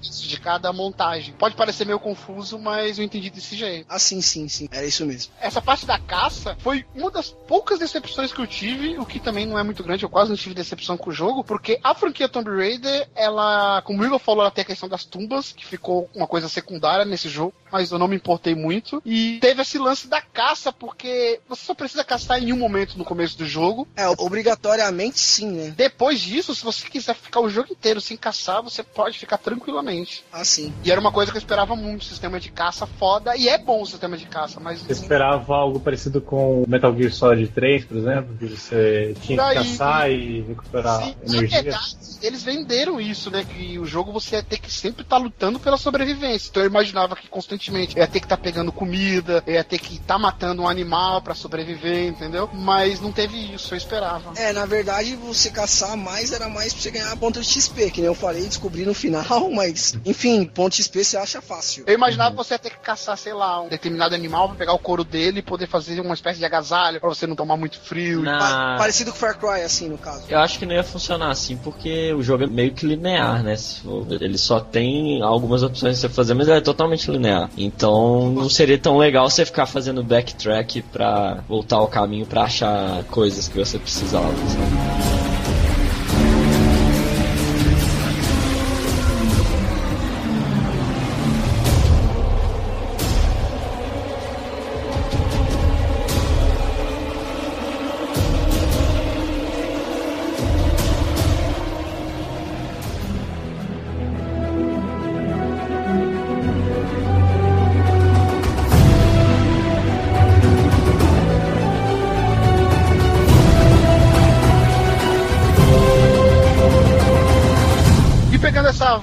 de cada montagem. Pode parecer meio confuso, mas eu entendi desse jeito. Ah, sim, sim, sim. Era isso mesmo. Essa parte da caça foi uma das poucas decepções que eu tive, o que também não é muito grande, eu quase não tive decepção com o jogo, porque a franquia Tomb Raider, ela, como o Igor falou, ela tem a questão das tumbas, que ficou uma coisa secundária nesse jogo, mas eu não me importei muito. E teve esse lance da caça, porque você só precisa caçar em um momento no começo do jogo. É, obrigatoriamente sim, né? Depois disso, se você quiser ficar o jogo inteiro sem caçar, você pode ficar tranquilamente. Ah, sim. E era uma coisa que eu esperava muito, sistema de caça foda, e é bom o sistema de caça, mas Você esperava algo parecido com Metal Gear Solid 3, por exemplo, que você tinha que caçar e recuperar Sim, na energia. verdade, eles venderam isso, né? Que o jogo você ia ter que sempre estar lutando pela sobrevivência. Então eu imaginava que constantemente eu ia ter que estar pegando comida, eu ia ter que estar matando um animal pra sobreviver, entendeu? Mas não teve isso, eu esperava. É, na verdade, você caçar mais era mais pra você ganhar ponto de XP, que nem eu falei, descobri no final, mas enfim, ponto de XP você acha fácil. Eu imaginava que você ia ter que caçar, sei lá, um determinado animal pra pegar o couro dele e poder fazer uma espécie de agasalho pra você não tomar muito frio. Na- Pa- Parecido com Far Cry, assim, no caso. Eu acho que não ia funcionar assim, porque o jogo é meio que linear, né? Ele só tem algumas opções de você fazer, mas ele é totalmente linear. Então não seria tão legal você ficar fazendo backtrack pra voltar ao caminho pra achar coisas que você precisava. sabe?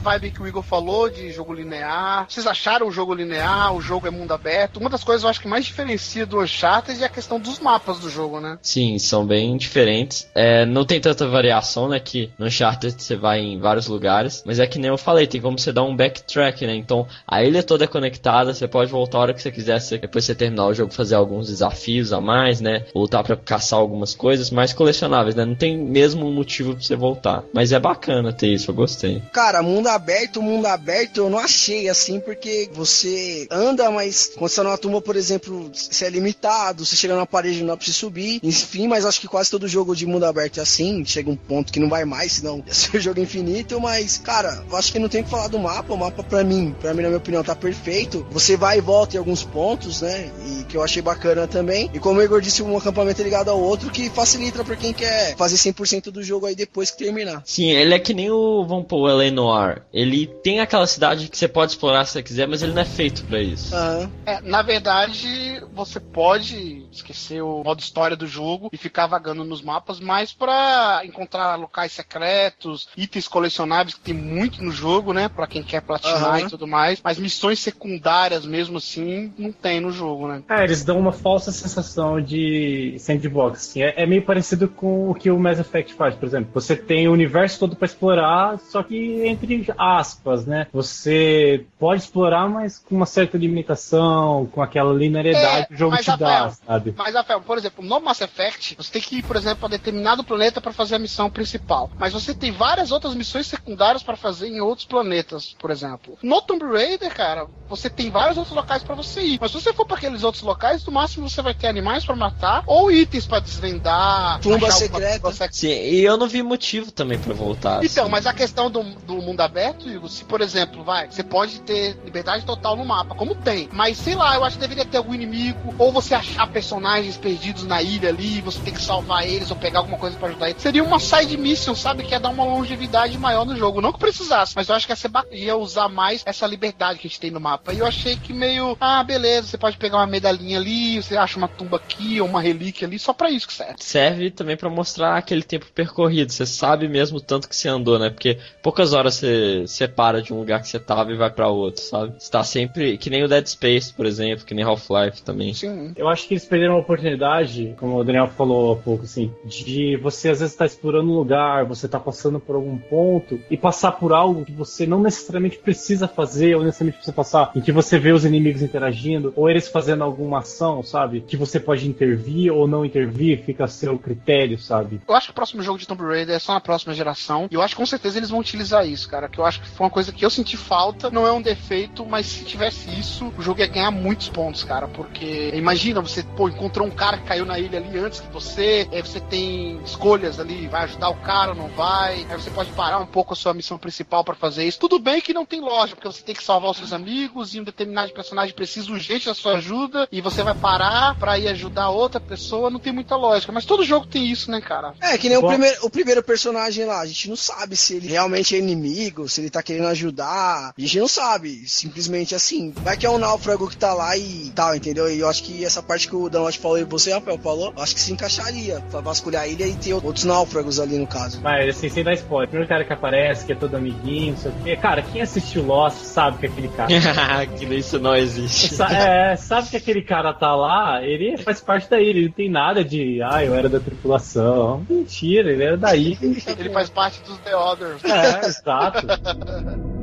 Vibe que o Igor falou de jogo linear, vocês acharam o jogo linear, o jogo é mundo aberto? Uma das coisas eu acho que mais diferencia do Uncharted é a questão dos mapas do jogo, né? Sim, são bem diferentes. É, não tem tanta variação, né? Que no Uncharted você vai em vários lugares. Mas é que nem eu falei, tem como você dar um backtrack, né? Então a ilha toda é conectada, você pode voltar a hora que você quiser. Você, depois você terminar o jogo, fazer alguns desafios a mais, né? Voltar para caçar algumas coisas mais colecionáveis, né? Não tem mesmo um motivo pra você voltar. Mas é bacana ter isso, eu gostei. Cara, mundo aberto, mundo aberto, eu não achei assim, porque você anda, mas quando você tá numa turma, por exemplo, você é limitado, você chega numa parede não dá pra você subir, enfim, mas acho que quase todo jogo de mundo aberto é assim, chega um ponto que não vai mais, senão ia ser um jogo infinito, mas, cara, eu acho que não tem que falar do mapa, o mapa pra mim, pra mim, na minha opinião, tá perfeito. Você vai e volta em alguns pontos, né, e que eu achei bacana também, e como o Igor disse, um acampamento ligado ao outro que facilita pra quem quer fazer 100% do jogo aí depois que terminar. Sim, ele é que nem o, vamos pôr, o L.A. Noir. Ele tem aquela cidade que você pode explorar se você quiser, mas ele não é feito pra isso. Aham. É, na verdade, você pode esquecer o modo história do jogo e ficar vagando nos mapas, mas pra encontrar locais secretos, itens colecionáveis que tem muito no jogo, né? Pra quem quer platinar Aham. e tudo mais. Mas missões secundárias mesmo assim, não tem no jogo, né? É, eles dão uma falsa sensação de sandbox. assim. É, é meio parecido com o que o Mass Effect faz, por exemplo. Você tem o universo todo pra explorar, só que entre aspas, né? Você pode explorar, mas com uma certa limitação, com aquela linearidade É, que o jogo te dá, sabe? Mas, Rafael, por exemplo, no Mass Effect, você tem que ir, por exemplo, a determinado planeta para fazer a missão principal. Mas você tem várias outras missões secundárias para fazer em outros planetas, por exemplo. No Tomb Raider, cara, você tem vários outros locais para você ir. Mas se você for para aqueles outros locais, no máximo você vai ter animais para matar ou itens para desvendar. Tumba secreta. secreta. Sim, e eu não vi motivo também pra voltar. Então, assim. mas a questão do, do mundo aberto, Igor, se por exemplo, vai, você pode ter liberdade total no mapa, como tem. Mas sei lá, eu acho que deveria ter algum inimigo, ou você achar personagens perdidos na ilha ali, você tem que salvar eles ou pegar alguma coisa pra ajudar eles. Seria uma side mission, sabe? Que ia dar uma longevidade maior no jogo. Não que precisasse, mas eu acho que ia, ser ia usar mais essa liberdade que a gente tem no mapa. E eu achei que meio, ah, beleza, você pode pegar uma medalhinha ali, você acha uma tumba aqui ou uma relíquia ali, só pra isso que serve. serve também pra mostrar aquele tempo percorrido. Você sabe mesmo o tanto que você andou, né? Porque poucas horas você separa de um lugar que você tava e vai pra outro, sabe? Você tá sempre. Que nem o Dead Space, por exemplo, que nem Half-Life também. Sim. Eu acho que eles perderam a oportunidade, como o Daniel falou há pouco, assim, de você às vezes estar explorando um lugar, você tá passando por algum ponto e passar por algo que você não necessariamente precisa fazer, ou necessariamente precisa passar, em que você vê os inimigos interagindo, ou eles fazendo alguma ação, sabe? Que você pode intervir ou não intervir, fica a seu critério, sabe? Eu acho que o próximo jogo de Tomb Raider é só na próxima geração. E eu acho que com certeza eles vão utilizar isso, cara. Que eu acho que foi uma coisa que eu senti falta. Não é um defeito, mas se tivesse isso, o jogo ia ganhar muitos pontos, cara. Porque imagina, você pô, encontrou um cara que caiu na ilha ali antes que você. Aí você tem escolhas ali, vai ajudar o cara ou não vai. Aí você pode parar um pouco a sua missão principal pra fazer isso. Tudo bem que não tem lógica, porque você tem que salvar os seus amigos e um determinado personagem precisa urgente da sua ajuda. E você vai parar pra ir ajudar outra pessoa. Não tem muita lógica. Mas todo jogo tem isso, né, cara? É, que nem o primeiro, o primeiro personagem lá, a gente não sabe se ele realmente é inimigo, se ele tá querendo ajudar, a gente não sabe, simplesmente assim, vai que é um náufrago que tá lá e tal, entendeu? E eu acho que essa parte que o Danote falou e você, Rafael, falou, acho que se encaixaria pra vasculhar a ilha e ter outros náufragos ali no caso. Mas assim, sem dar spoiler, o primeiro cara que aparece, que é todo amiguinho, não sei o quê. Cara, quem assistiu Lost sabe que aquele cara. que nem isso não existe. Sa- é, sabe que aquele cara tá lá, ele faz parte da ilha, ele não tem nada de, ah, eu era da tripulação. Mentira, ele era da ilha. Ele faz parte dos The Others. É, exato.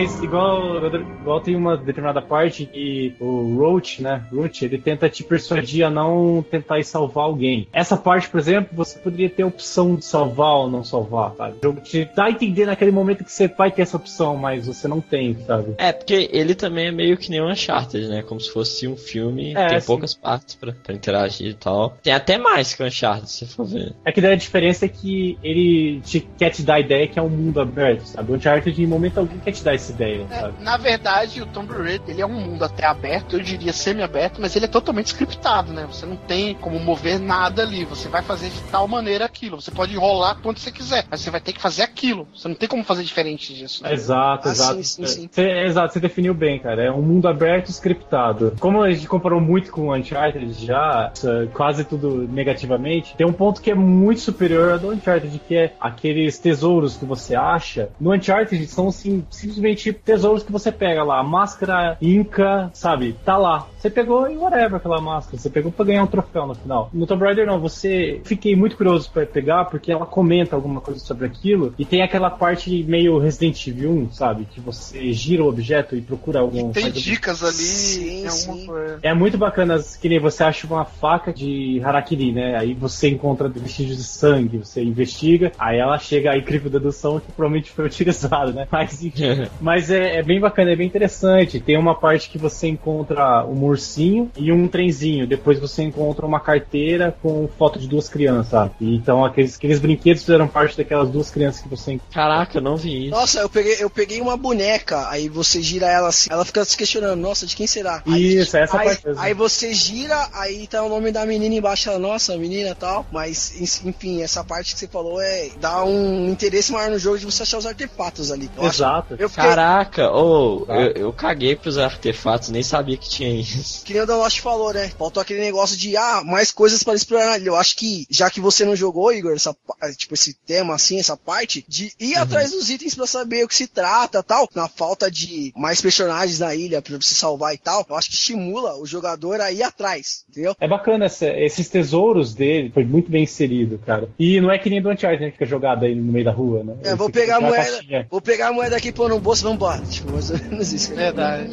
Mas igual, igual tem uma determinada parte que o Roach, né? Roach, ele tenta te persuadir a não tentar ir salvar alguém. Essa parte, por exemplo, você poderia ter a opção de salvar ou não salvar, sabe? O jogo te dá a entender naquele momento que você vai ter essa opção, mas você não tem, sabe? É, porque ele também é meio que nem um Uncharted, né? Como se fosse um filme, É, tem poucas partes pra, pra interagir e tal. Tem até mais que o Uncharted, se for ver. É que daí a diferença é que ele te, quer te dar a ideia que é um mundo aberto, sabe? O Uncharted, em momento algum, quer te dar esse essa ideia, É, sabe? na verdade, o Tomb Raider ele é um mundo até aberto, eu diria semi-aberto, mas ele é totalmente scriptado, né? Você não tem como mover nada ali. Você vai fazer de tal maneira aquilo. Você pode enrolar quando você quiser, mas você vai ter que fazer aquilo. Você não tem como fazer diferente disso. né? Exato, Ah, exato. sim, sim, sim. Cê- exato, você definiu bem, cara. É um mundo aberto e scriptado. Como a gente comparou muito com o Uncharted já, quase tudo negativamente, tem um ponto que é muito superior ao do Uncharted, que é aqueles tesouros que você acha. No Uncharted são assim, simplesmente tesouros que você pega lá. A máscara Inca, sabe? Tá lá. Você pegou e whatever aquela máscara. Você pegou pra ganhar um troféu no final. No Tomb Raider não, você fiquei muito curioso pra pegar porque ela comenta alguma coisa sobre aquilo e tem aquela parte meio Resident Evil 1, sabe? Que você gira o objeto e procura algum. E tem dicas ali, Sim, sim. coisa. É muito bacana, que nem você acha uma faca de harakiri, né? Aí você encontra vestígios de sangue, você investiga, aí ela chega à incrível dedução que provavelmente foi utilizado, né? Mas, enfim, mas é, é bem bacana, é bem interessante. Tem uma parte que você encontra um ursinho e um trenzinho. Depois você encontra uma carteira com foto de duas crianças, sabe? E Então aqueles, aqueles brinquedos fizeram parte daquelas duas crianças que você encontra. Caraca, eu não vi isso. Nossa, eu peguei, eu peguei uma boneca, aí você gira ela assim, ela fica se questionando, nossa, de quem será? Aí, Isso, essa aí, parte aí você gira, aí tá o nome da menina embaixo, ela, nossa, menina e tal, mas en- enfim, essa parte que você falou é dá um interesse maior no jogo de você achar os artefatos ali. Eu acho- Exato. eu fiquei, Caraca, ô, Tá. eu, eu caguei pros artefatos, nem sabia que tinha isso. que nem o Dan Lost falou, né? Faltou aquele negócio de, ah, mais coisas para explorar. Eu acho que, já que você não jogou, Igor, essa, tipo, esse tema, assim, essa parte, de ir atrás dos itens pra saber o que se trata tal, na falta de mais personagens na ilha pra você salvar e tal, eu acho que estimula o jogador a ir atrás, entendeu? É bacana essa- esses tesouros dele, foi muito bem inserido, cara. E não é que nem do Uncharted, né? Que fica jogado aí no meio da rua, né? É, vou pegar a moeda, caixinha. vou pegar a moeda aqui, pôr no bolso, vambora. Tipo, mais ou menos isso. Verdade.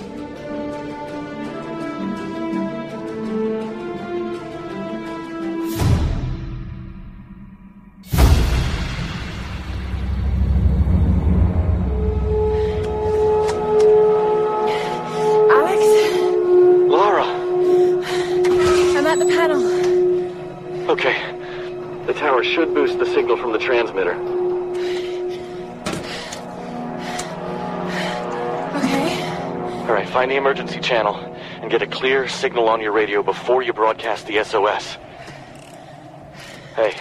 Find the emergency channel and get a clear signal on your radio before you broadcast the SOS. Hey.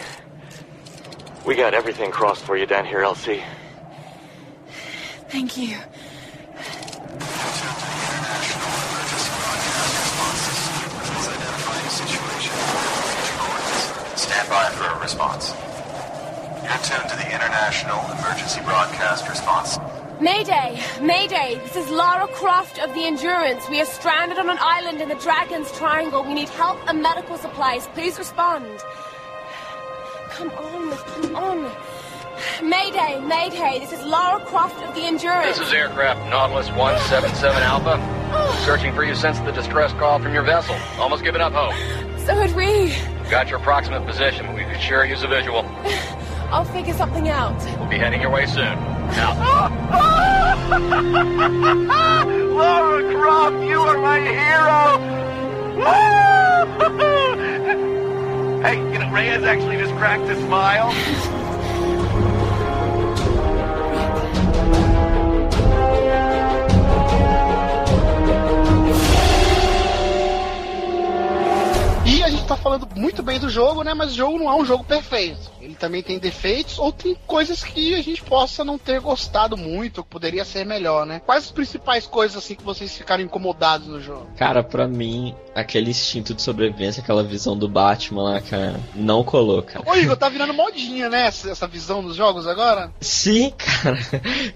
We got everything crossed for you down here, LC. Thank you. The emergency response to identify the situation. Stand by for a response. You're tuned to the International Emergency Broadcast Response. Mayday! Mayday! This is Lara Croft of the Endurance. We are stranded on an island in the Dragon's Triangle. We need help and medical supplies. Please respond. Come on, come on. Mayday! Mayday! This is Lara Croft of the Endurance. This is aircraft Nautilus 177 Alpha. Oh. Searching for you since the distress call from your vessel. Almost given up hope. So had we. Got your approximate position. We could sure use a visual. I'll figure something out. We'll be heading your way soon. Laura Croft, you are my hero! hey, you know, Reyes actually just cracked a smile. E a gente tá falando muito bem do jogo, né? Mas o jogo não é um jogo perfeito. Ele também tem defeitos ou tem coisas que a gente possa não ter gostado muito, que poderia ser melhor, né? Quais as principais coisas assim que vocês ficaram incomodados no jogo? Cara, pra mim, aquele instinto de sobrevivência, aquela visão do Batman lá, cara, não colou, cara. Ô Igor, tá virando modinha, né? Essa, essa visão dos jogos agora? Sim, cara.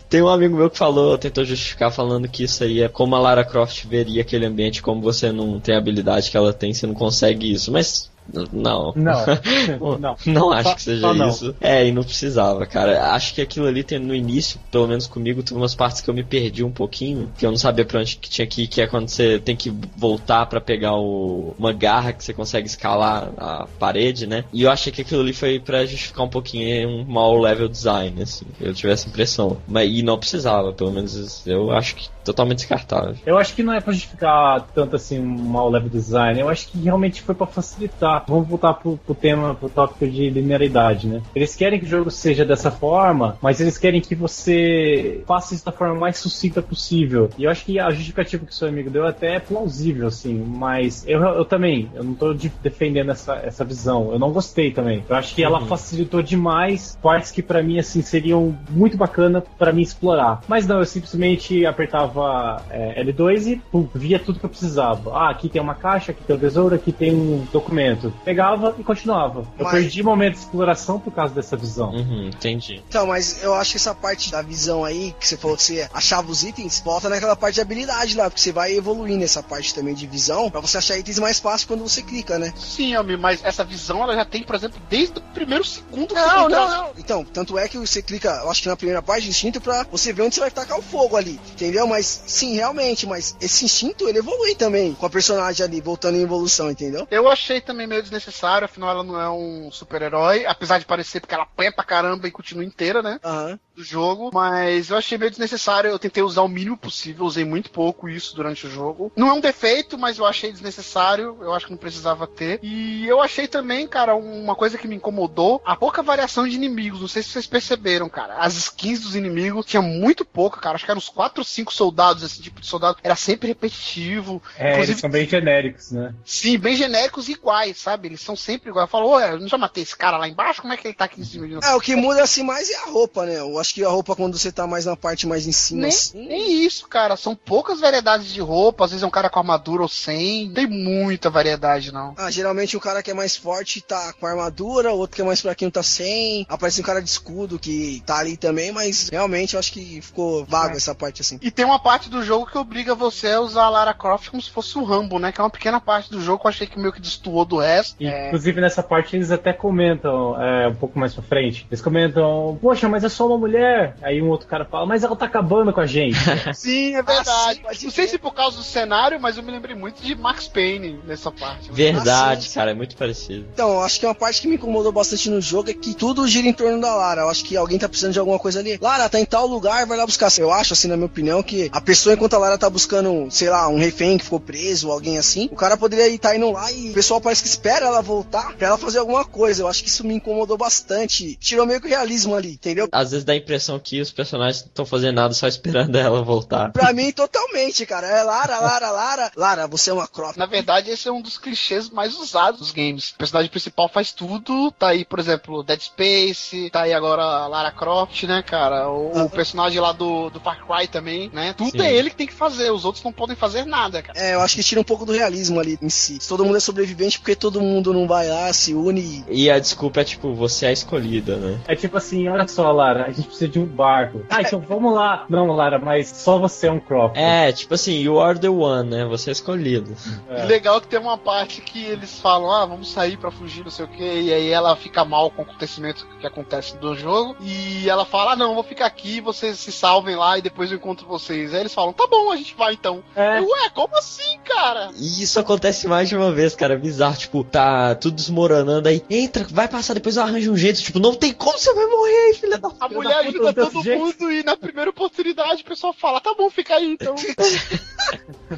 Tem um amigo meu que falou, tentou justificar falando que isso aí é como a Lara Croft veria aquele ambiente, como você não tem a habilidade que ela tem, você não consegue isso. Mas não. Não, não. Não acho Só- que seja isso. É, e não precisava, cara. Acho que aquilo ali tem no início, pelo menos comigo, teve umas partes que eu me perdi um pouquinho, que eu não sabia pra onde que tinha que ir, que é quando você tem que voltar pra pegar o, uma garra que você consegue escalar a parede, né? E eu achei que aquilo ali foi pra justificar um pouquinho um mau level design, assim. Eu tive essa impressão. Mas, e não precisava, pelo menos eu acho que totalmente descartável. Eu acho que não é pra justificar tanto assim um mau level design. Eu acho que realmente foi pra facilitar. Ah, vamos voltar pro, pro tema, pro tópico de linearidade, né? Eles querem que o jogo seja dessa forma, mas eles querem que você faça isso da forma mais sucinta possível. E eu acho que a justificativa que o seu amigo deu até é plausível, assim, mas eu, eu também, eu não tô de- defendendo essa, essa visão. Eu não gostei também. Eu acho que ela facilitou demais partes que pra mim, assim, seriam muito bacana pra mim explorar. Mas não, eu simplesmente apertava é, L2 e pum, via tudo que eu precisava. Ah, aqui tem uma caixa, aqui tem um tesouro, aqui tem um documento. Pegava e continuava. Eu Mas- perdi momento de exploração por causa dessa visão. Uhum, entendi. Então, mas eu acho que essa parte da visão aí, que você falou que você achava os itens, volta naquela parte de habilidade lá, porque você vai evoluir nessa parte também de visão, pra você achar itens mais fácil quando você clica, né? Sim, mas essa visão ela já tem, por exemplo, desde o primeiro segundo que você Não, não, não. Então, tanto é que você clica, eu acho que na primeira parte, instinto, pra você ver onde você vai tacar o fogo ali, entendeu? Mas, sim, realmente, mas esse instinto, ele evolui também com a personagem ali, voltando em evolução, entendeu? Eu achei também meio desnecessário, afinal ela não é um super-herói, apesar de parecer porque ela apanha pra caramba e continua inteira, né? Aham. Do jogo, mas eu achei meio desnecessário. Eu tentei usar o mínimo possível, usei muito pouco isso durante o jogo. Não é um defeito, mas eu achei desnecessário. Eu acho que não precisava ter. E eu achei também, cara, uma coisa que me incomodou: a pouca variação de inimigos. Não sei se vocês perceberam, cara. As skins dos inimigos tinha muito pouca, cara. Acho que eram uns 4 ou 5 soldados, esse tipo de soldado. Era sempre repetitivo. É, eles são bem genéricos, né? Sim, bem genéricos e iguais, sabe? Eles são sempre iguais. Falou, ué, eu não já matei esse cara lá embaixo? Como é que ele tá aqui em cima de? É, o que muda assim mais é a roupa, né? Eu acho que a roupa quando você tá mais na parte mais em cima, Nem, assim. nem isso, cara. São poucas variedades de roupa. Às vezes é um cara com armadura ou sem. Não tem muita variedade, não. Ah, geralmente o cara que é mais forte tá com armadura, o outro que é mais fraquinho tá sem. Aparece um cara de escudo que tá ali também, mas realmente eu acho que ficou vago essa parte assim. E tem uma parte do jogo que obriga você a usar a Lara Croft como se fosse o Rambo, né? Que é uma pequena parte do jogo que eu achei que meio que destoou do resto. E, É, Inclusive nessa parte eles até comentam é, um pouco mais pra frente. Eles comentam, poxa, mas é só uma mulher. Aí um outro cara fala, mas ela tá acabando com a gente. Sim, é verdade. Ah, não sei se por causa do cenário, mas eu me lembrei muito de Max Payne nessa parte. Verdade, Ah, sim. cara, é muito parecido. Então, acho que uma parte que me incomodou bastante no jogo é que tudo gira em torno da Lara. Eu acho que alguém tá precisando de alguma coisa ali. Lara, tá em tal lugar, vai lá buscar. Eu acho, assim, na minha opinião, que a pessoa, enquanto a Lara tá buscando, sei lá, um refém que ficou preso, alguém assim, o cara poderia estar indo lá e o pessoal parece que espera ela voltar pra ela fazer alguma coisa. Eu acho que isso me incomodou bastante. Tirou meio que o realismo ali, entendeu? Às vezes dá a impressão que os personagens não estão fazendo nada só esperando ela voltar. Pra mim, totalmente, cara. É Lara, Lara, Lara. Lara, você é uma croft. Na verdade, esse é um dos clichês mais usados dos games. O personagem principal faz tudo. Tá aí, por exemplo, Dead Space. Tá aí agora a Lara Croft, né, cara? O, o personagem lá do, do Far Cry também, né? Tudo Sim. é ele que tem que fazer. Os outros não podem fazer nada, cara. É, eu acho que tira um pouco do realismo ali em si. Se todo mundo é sobrevivente, porque todo mundo não vai lá, se une e a desculpa é tipo, você é a escolhida, né? É tipo assim, olha só, Lara, a gente precisa de um barco. Ah, então vamos lá. Não, Lara, mas só você é um crop. É, tipo assim, you are the one, né? Você é escolhido. É. E legal que tem uma parte que eles falam, ah, vamos sair pra fugir, não sei o que, e aí ela fica mal com o acontecimento que acontece do jogo, e ela fala, ah, não, vou ficar aqui, vocês se salvem lá e depois eu encontro vocês. Aí eles falam, tá bom, a gente vai então. É. Eu, Ué, como assim, cara? E isso acontece mais de uma vez, cara. É bizarro. Tipo, tá tudo desmoronando aí. Entra, vai passar, depois eu arranjo um jeito. Tipo, não tem como você vai morrer aí, filha da A mulher da puta, ajuda todo jeito. mundo e na primeira oportunidade o pessoal fala, tá bom, fica aí então.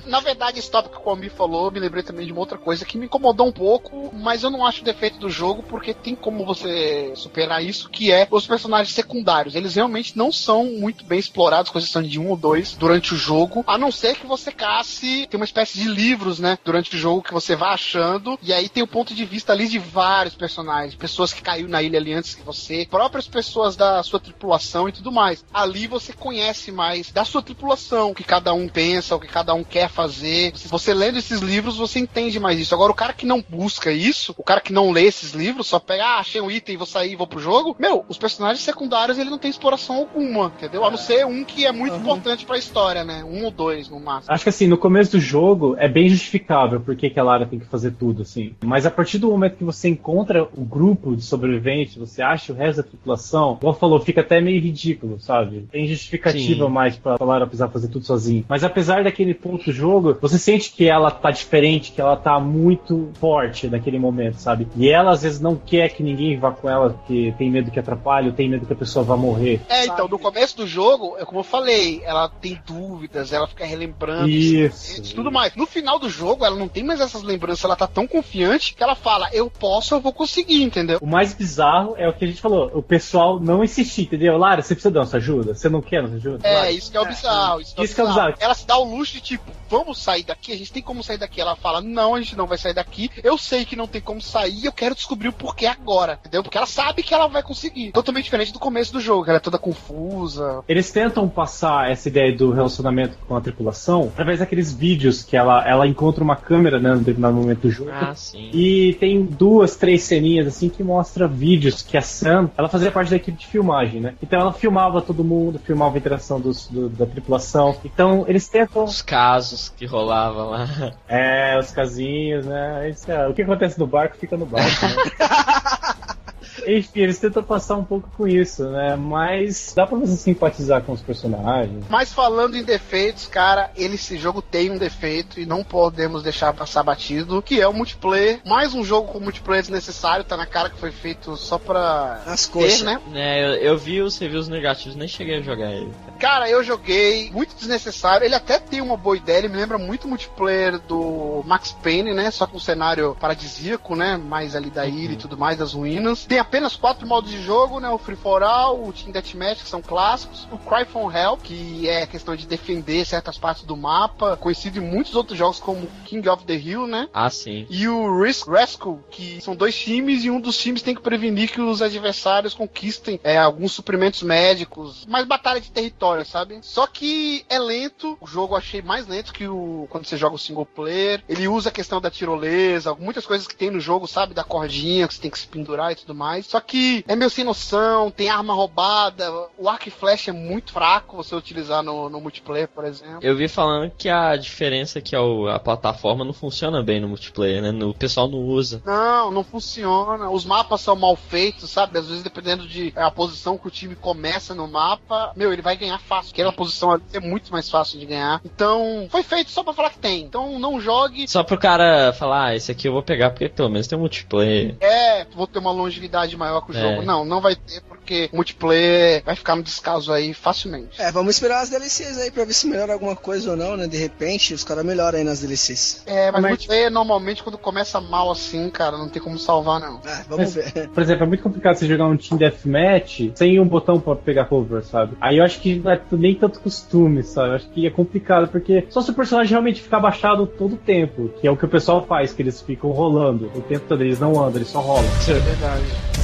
na verdade, esse tópico que o Almir falou, me lembrei também de uma outra coisa que me incomodou um pouco, mas eu não acho defeito do jogo, porque tem como você superar isso, que é os personagens secundários. Eles realmente não são muito bem explorados, com exceção de um ou dois, durante o jogo, a não ser que você casse, tem uma espécie de livros, né, durante o jogo que você vai achando, e aí tem o ponto de vista ali de vários personagens, pessoas que caiu na ilha ali antes que você, próprias pessoas da sua tripulação e tudo mais. Ali você conhece mais da sua tripulação, o que cada um pensa, o que cada um quer fazer. Você lendo esses livros, você entende mais isso. Agora, o cara que não busca isso, o cara que não lê esses livros, só pega, ah, achei um item, vou sair e vou pro jogo. Meu, os personagens secundários, ele não tem exploração alguma, entendeu? A não ser um que é muito importante pra história, né? Um ou dois, no máximo. Acho que assim, no começo do jogo é bem justificável porque que a Lara tem que fazer tudo, assim. Mas a partir do momento que você encontra o grupo de sobreviventes, você acha o resto da tripulação, igual falou, fica até meio ridículo, sabe? Tem justificativa Sim. mais pra, pra Lara precisar fazer tudo sozinho. Mas apesar daquele ponto do jogo, você sente que ela tá diferente, que ela tá muito forte naquele momento, sabe? E ela às vezes não quer que ninguém vá com ela, porque tem medo que atrapalhe, ou tem medo que a pessoa vá morrer. É, então, no começo do jogo, é como eu falei, ela tem dúvidas, ela fica relembrando Isso. e tudo mais. No final do jogo, ela não tem mais essas lembranças, ela tá tão confiante que ela fala, eu posso, eu vou conseguir, entendeu? O mais bizarro é o que a gente falou, o pessoal não insistir, entendeu? Lara, você precisa dar nossa ajuda? Você não quer nossa ajuda? É, Lara, isso que é o bizarro. Isso, Isso que é o bizarro. Ela se dá o luxo de tipo, vamos sair daqui? A gente tem como sair daqui? Ela fala, não, a gente não vai sair daqui. Eu sei que não tem como sair, eu quero descobrir o porquê agora, entendeu? Porque ela sabe que ela vai conseguir. Totalmente diferente do começo do jogo, que ela é toda confusa. Eles tentam passar essa ideia do relacionamento com a tripulação através daqueles vídeos que ela, ela encontra uma câmera né, no determinado momento do jogo. Ah, sim. E tem duas, três ceninhas assim que mostra vídeos que a Sam, ela fazia parte da equipe de filmagem, né? Então ela filmava todo mundo, filmava a interação dos, do- da tripulação. Então eles tentam. Os casos que rolavam lá. É, os casinhos, né? Isso é- o que acontece no barco fica no barco, né? Enfim, eles tentam passar um pouco com isso, né? Mas dá pra você simpatizar com os personagens. Mas falando em defeitos, cara, ele, esse jogo tem um defeito e não podemos deixar passar batido, que é o multiplayer. Mais um jogo com multiplayer desnecessário, tá na cara que foi feito só pra ter, coxas. né? É, eu, eu vi os reviews negativos, nem cheguei a jogar ele. Cara, eu joguei, muito desnecessário. Ele até tem uma boa ideia, ele me lembra muito o multiplayer do Max Payne, né? Só com um cenário paradisíaco, né? Mais ali da ilha e tudo mais, das ruínas. Tem apenas quatro modos de jogo, né? O Free for All, o Team Deathmatch, que são clássicos. O Cry for Help, que é a questão de defender certas partes do mapa. Conhecido em muitos outros jogos como King of the Hill, né? Ah, sim. E o Risk Rescue, que são dois times e um dos times tem que prevenir que os adversários conquistem é, alguns suprimentos médicos. Mais batalha de território, sabe? Só que é lento. O jogo eu achei mais lento que o quando você joga o single player. Ele usa a questão da tirolesa, muitas coisas que tem no jogo, sabe? Da cordinha que você tem que se pendurar e tudo mais. Só que é meio sem noção, tem arma roubada. O arco e flecha é muito fraco você utilizar no, no multiplayer, por exemplo. Eu vi falando que a diferença é que o- a plataforma não funciona bem no multiplayer, né? No- O pessoal não usa. Não, não funciona. Os mapas são mal feitos, sabe? Às vezes, dependendo de é, a posição que o time começa no mapa, meu, ele vai ganhar fácil. Aquela posição ali é muito mais fácil de ganhar. Então, foi feito só pra falar que tem. Então, não jogue. Só pro cara falar, ah, esse aqui eu vou pegar porque pelo menos tem um multiplayer. É, vou ter uma longevidade maior com o É. jogo. Não, não vai ter, porque o multiplayer vai ficar no descaso aí facilmente. É, vamos esperar as DLCs aí pra ver se melhora alguma coisa ou não, né? De repente, os caras melhoram aí nas DLCs. É, mas Mas- multiplayer normalmente quando começa mal assim, cara, não tem como salvar, não. É, vamos Mas, ver. Por exemplo, é muito complicado você jogar um Team Deathmatch sem um botão pra pegar cover, sabe? Aí eu acho que não é nem tanto costume, sabe? Eu acho que é complicado, porque só se o personagem realmente ficar baixado todo o tempo, que é o que o pessoal faz, que eles ficam rolando o tempo todo, eles não andam, eles só rolam. É verdade.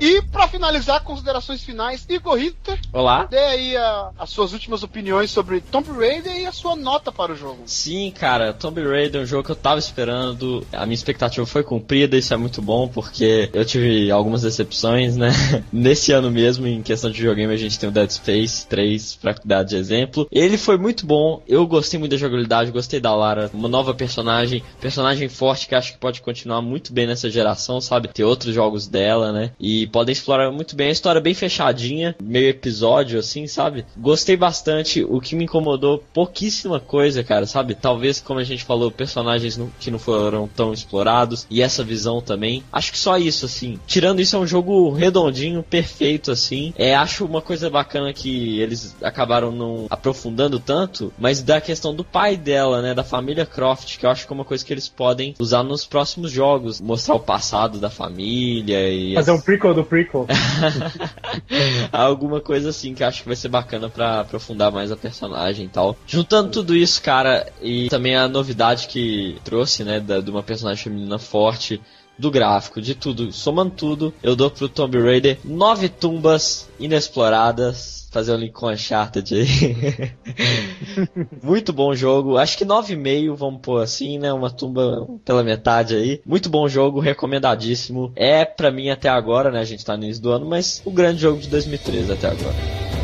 E pra finalizar, considerações finais, Igor Ritter, Olá? dê aí a- as suas últimas opiniões sobre Tomb Raider e a sua nota para o jogo. Sim, cara, Tomb Raider é um jogo que eu tava esperando. A minha expectativa foi cumprida, isso é muito bom, porque eu tive algumas decepções, né? Nesse ano mesmo, em questão de videogame, a gente tem o Dead Space 3 pra dar de exemplo. Ele foi muito bom, eu gostei muito da jogabilidade, gostei da Lara, uma nova personagem, personagem forte que acho que pode continuar muito bem nessa geração, sabe? Ter outros jogos dela, né? E podem explorar muito bem a história bem fechadinha, meio episódio assim, sabe? Gostei bastante. O que me incomodou, pouquíssima coisa, cara, sabe? Talvez, como a gente falou, personagens não- que não foram tão explorados e essa visão também. Acho que só isso, assim. Tirando isso, é um jogo redondinho, perfeito, assim. É, acho uma coisa bacana que eles acabaram não aprofundando tanto, mas da questão do pai dela, né? Da família Croft, que eu acho que é uma coisa que eles podem usar nos próximos jogos. Mostrar o passado da família e Fazer um prequel do prequel. Alguma coisa assim que acho que vai ser bacana pra aprofundar mais a personagem e tal. Juntando tudo isso, cara, e também a novidade que trouxe, né, da, de uma personagem feminina forte, do gráfico, de tudo, somando tudo, eu dou pro Tomb Raider nove tumbas inexploradas. Fazer um link com Uncharted aí. Muito bom jogo. Acho que 9,5, vamos pôr assim, né? Uma tumba pela metade aí. Muito bom jogo, recomendadíssimo. É pra mim até agora, né? A gente tá no início do ano, mas o grande jogo de 2013 até agora.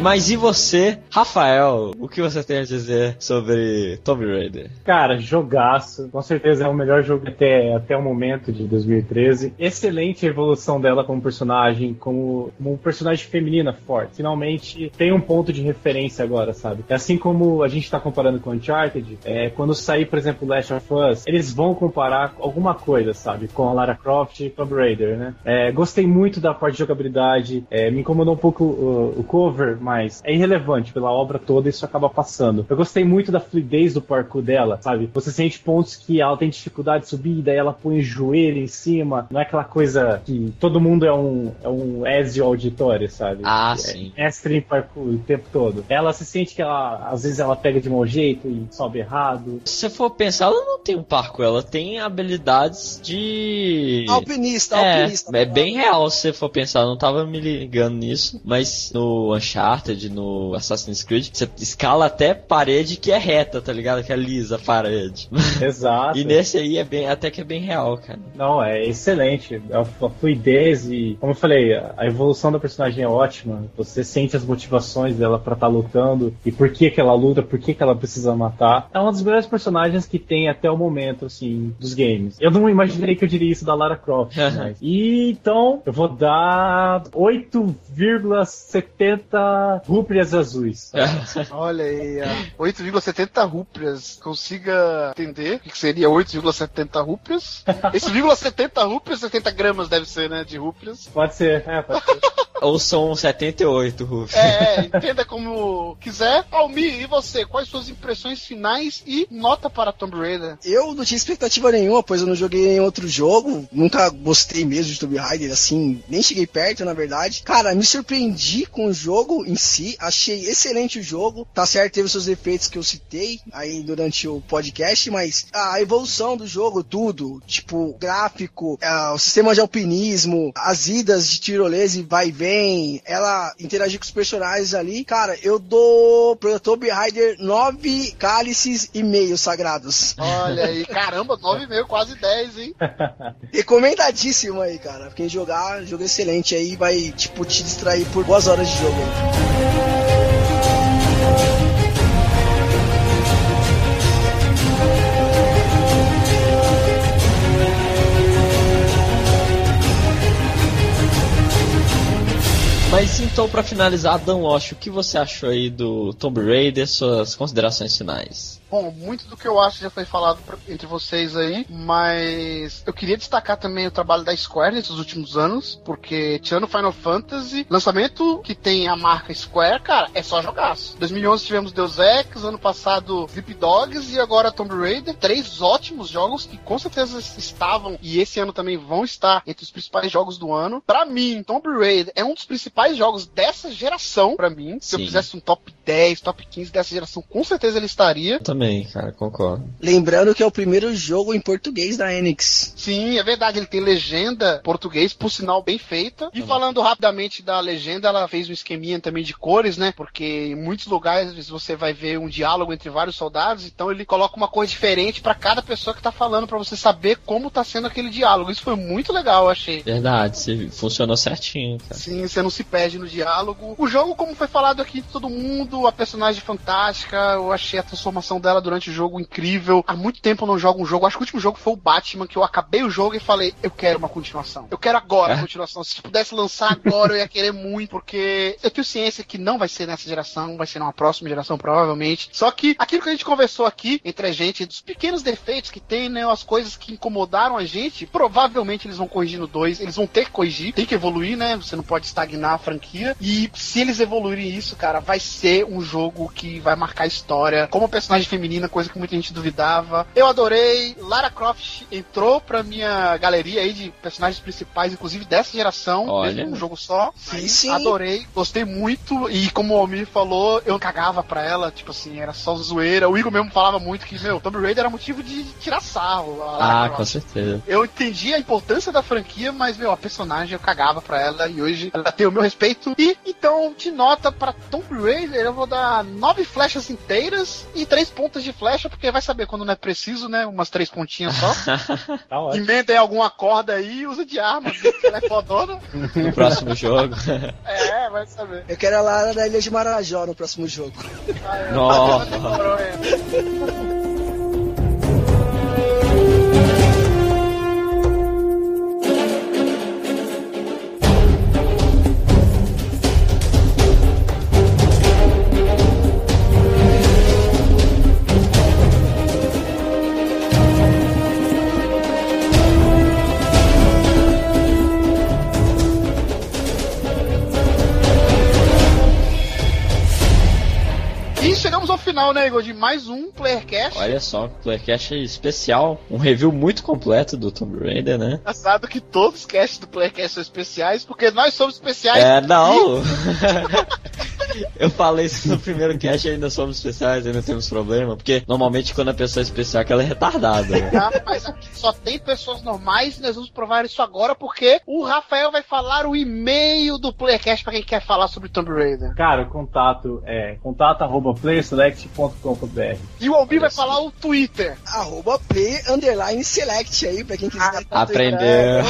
Mas e você, Rafael? O que você tem a dizer sobre Tomb Raider? Cara, jogaço. Com certeza é o melhor jogo até, até o momento de 2013. Excelente a evolução dela como personagem, como, como personagem feminina forte. Finalmente tem um ponto de referência agora, sabe? É assim como a gente tá comparando com Uncharted, é, quando sair, por exemplo, Last of Us, eles vão comparar alguma coisa, sabe? Com a Lara Croft e Tomb Raider, né? É, gostei muito da parte de jogabilidade, é, me incomodou um pouco o, o cover, mas é irrelevante pela obra toda, isso acaba passando. Eu gostei muito da fluidez do parkour dela, sabe? Você sente pontos que ela tem dificuldade de subir, daí ela põe o joelho em cima, não é aquela coisa que todo mundo é um, é um Ezio auditório, sabe? Ah, é, sim. Mestre em parkour o tempo todo. Ela se sente que ela, às vezes ela pega de mau jeito e sobe errado. Se você for pensar, ela não tem um parkour, ela tem habilidades de. Alpinista, É, alpinista. é bem real se você for pensar, eu não tava me ligando nisso, mas no Uncharted, no Assassin's Creed, você escala até parede que é reta, tá ligado? Que é lisa a parede. Exato. e nesse aí é bem, até que é bem real, cara. Não, é excelente. A, a fluidez e, como eu falei, a, evolução da personagem é ótima. Você sente as motivações dela pra estar lutando e por que que ela luta, por que que ela precisa matar. É uma das melhores personagens que tem até o momento, assim, dos games. Eu não imaginei que eu diria isso da Lara Croft, mas... E então, eu vou dar 8,70 rúpias azuis. Olha aí, ó. 8,70 rúpias. Consiga entender o que que seria 8,70 rúpias? Esse 0,70 rúpias, 70 gramas deve ser, né? De rúpias. Pode ser, é, pode ser. Ou são 78, Ruf. É, é, entenda como quiser. Almir, e você? Quais suas impressões finais e nota para Tomb Raider? Eu não tinha expectativa nenhuma, pois eu não joguei em outro jogo. Nunca gostei mesmo de Tomb Raider, assim, nem cheguei perto, na verdade. Cara, me surpreendi com o jogo em si. Achei excelente o jogo. Tá certo, teve seus defeitos que eu citei aí durante o podcast, mas a evolução do jogo, tudo, tipo, gráfico, ah, o sistema de alpinismo, as idas de tirolesa e vai e vem, ela interagir com os personagens ali. Cara, eu dou pro Tomb Raider 9 cálices e meio sagrados. Olha aí, caramba, 9,5, quase 10, hein? Recomendadíssimo aí, cara. Quem jogar, jogo excelente aí, vai, tipo, te distrair por boas horas de jogo. aí. Mas então, pra finalizar, Dan Walsh, o que você achou aí do Tomb Raider, suas considerações finais? Bom, muito do que eu acho já foi falado entre vocês aí, mas eu queria destacar também o trabalho da Square nesses últimos anos, porque tirando Final Fantasy, lançamento que tem a marca Square, cara, é só jogaço. 2011 tivemos Deus Ex, ano passado Sleep Dogs e agora Tomb Raider, três ótimos jogos que com certeza estavam e esse ano também vão estar entre os principais jogos do ano. Pra mim, Tomb Raider é um dos principais jogos dessa geração, pra mim. Se eu Sim. fizesse um top 10, top 15 dessa geração, com certeza ele estaria. Também, cara, concordo. Lembrando que é o primeiro jogo em português da Enix. Sim, é verdade, ele tem legenda português, por sinal bem feita. E falando rapidamente da legenda, ela fez um esqueminha também de cores, né? Porque em muitos lugares você vai ver um diálogo entre vários soldados, então ele coloca uma cor diferente pra cada pessoa que tá falando, pra você saber como tá sendo aquele diálogo. Isso foi muito legal, eu achei. Verdade, se- funcionou certinho, cara. Sim, você não se perde no diálogo. O jogo, como foi falado aqui de todo mundo, a personagem fantástica, eu achei a transformação dela durante o jogo incrível. Há muito tempo eu não jogo um jogo. Acho que o último jogo foi o Batman, que eu acabei o jogo e falei, eu quero uma continuação. Eu quero agora a É? continuação. Se pudesse lançar agora, eu ia querer muito, porque eu tenho ciência que não vai ser nessa geração, vai ser numa próxima geração, provavelmente. Só que aquilo que a gente conversou aqui entre a gente, dos pequenos defeitos que tem, né? As coisas que incomodaram a gente, provavelmente eles vão corrigir no 2. Eles vão ter que corrigir, tem que evoluir, né? Você não pode estagnar a franquia. E se eles evoluírem isso, cara, vai ser um jogo que vai marcar a história. Como personagem feminina, coisa que muita gente duvidava. Eu adorei. Lara Croft entrou pra minha galeria aí de personagens principais, inclusive dessa geração. Olha. Mesmo um jogo só. Aí sim. Adorei, gostei muito. E como o Almir falou, eu cagava pra ela, tipo assim, era só zoeira. O Igor mesmo falava muito que, meu, Tomb Raider era motivo de tirar sarro. a Lara Ah, Croft. com certeza. Eu entendi a importância da franquia, mas, meu, a personagem eu cagava pra ela e hoje ela tem o meu respeito. E então, de nota pra Tomb Raider, eu vou dar nove flechas inteiras e três pontas de flecha, porque vai saber quando não é preciso, né? Umas três pontinhas só. Tá ótimo. Emenda em alguma corda aí e usa de arma, ela é fodona. No próximo jogo. É, vai saber. Eu quero a Lara da Ilha de Marajó no próximo jogo. Nossa. Demorou ainda. Final, né, Igor, de mais um Playercast. Olha só, Playcast especial. Um review muito completo do Tomb Raider, né? Engraçado que todos os casts do Playercast são especiais, porque nós somos especiais. É, não. Eu falei isso no primeiro cast ainda somos especiais, ainda temos problema. Porque normalmente quando a pessoa é especial, é que ela é retardada. né? Mas aqui só tem pessoas normais e nós vamos provar isso agora porque o Rafael vai falar o e-mail do Playercast pra quem quer falar sobre Tomb Raider. Cara, o contato é contato arroba playerselect.com.br. E o Albi vai falar o Twitter. Arroba play underline select aí, pra quem quiser. Aprendeu.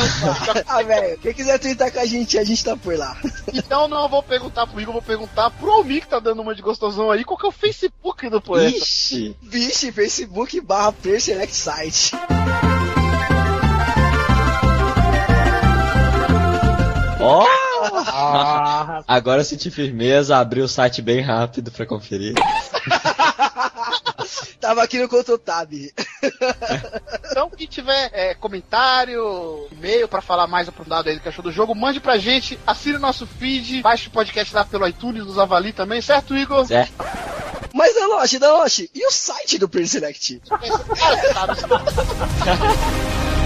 ah, velho, quem quiser twittar com a gente, a gente tá por lá. Então não vou perguntar pro Igor, vou perguntar pro Almi que tá dando uma de gostosão aí. Qual que é o Facebook do Playercast? Ixi. Vixe, Facebook barra player select site. Ó! Ah, Agora eu senti firmeza, abri o site bem rápido pra conferir. Tava aqui no Ctrl Tab. Então, quem tiver é, comentário, e-mail pra falar mais aprofundado aí do que achou do jogo, mande pra gente, assine o nosso feed, baixe o podcast lá pelo iTunes, nos avalie também, certo, Igor? Certo? Mas Danoche, Danoche, e o site do player select? Cara, você sabe,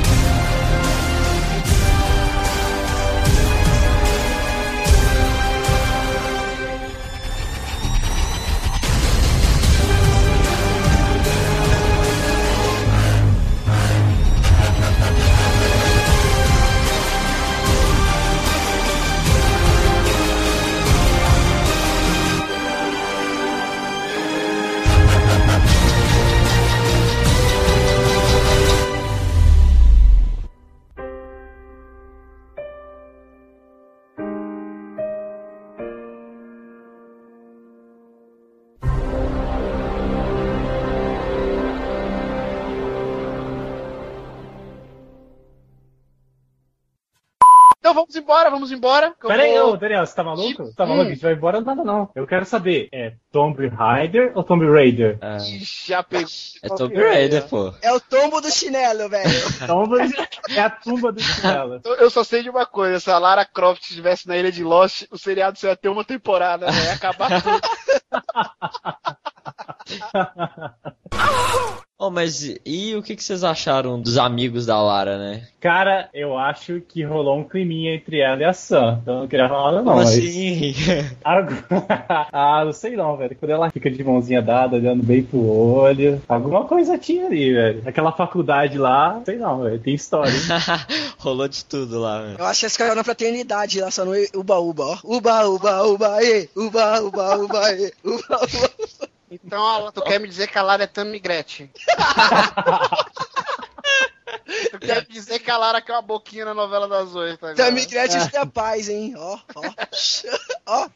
Vamos embora, vamos embora. Pera aí, vou- ô, Daniel, você tá maluco? Você tá maluco? A gente vai embora nada não. Eu quero saber, é Tomb Raider ou Tomb Raider? Ah, já pegou. é Tomb Raider, pô. É o tombo do chinelo, velho. É a tumba do chinelo. Eu- Eu só sei de uma coisa, se a Lara Croft estivesse na ilha de Lost, o seriado só ia ter uma temporada, né? Ia acabar tudo. Oh, mas e o que, que vocês acharam dos amigos da Lara, né? Cara, eu acho que rolou um climinha entre ela e a Sam. Então eu não queria falar nada não. Como mas- assim? Ah, não sei não, velho. Quando ela fica de mãozinha dada, olhando bem pro olho. Alguma coisa tinha ali, velho. Aquela faculdade lá, sei não, velho. Tem história. hein? Rolou de tudo lá, velho. Eu acho que eles ficaram na fraternidade lá, só no Uba Uba, ó. Uba Uba Uba, e, Uba Uba Uba, e, Uba Uba. Então, tu quer me dizer que a Lara é Tammy Gretchen? tu quer me dizer que a Lara quer uma boquinha na novela das oito agora? Tammy Gretchen te dá paz, hein? Ó, ó. Ó.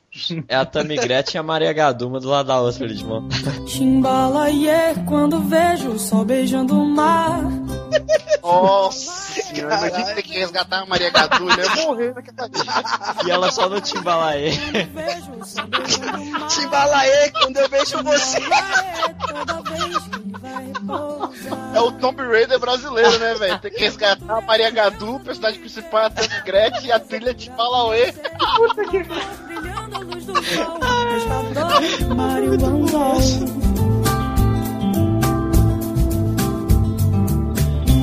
É a Tammy Gretchen e a Maria Gadu, uma do lado da outra ali de mão. Quando vejo o sol beijando o mar. Nossa senhora, imagina ter que resgatar a Maria Gadu, né? Eu morrer naquela E ela só no Timbalaê. Sol. Timbalaê, quando eu vejo você. Que repousar. É o Tomb Raider brasileiro, né, velho? Tem que resgatar a Maria Gadu, o personagem principal é a Tammy Gretchen e a trilha de Palauê. Brilhando a luz do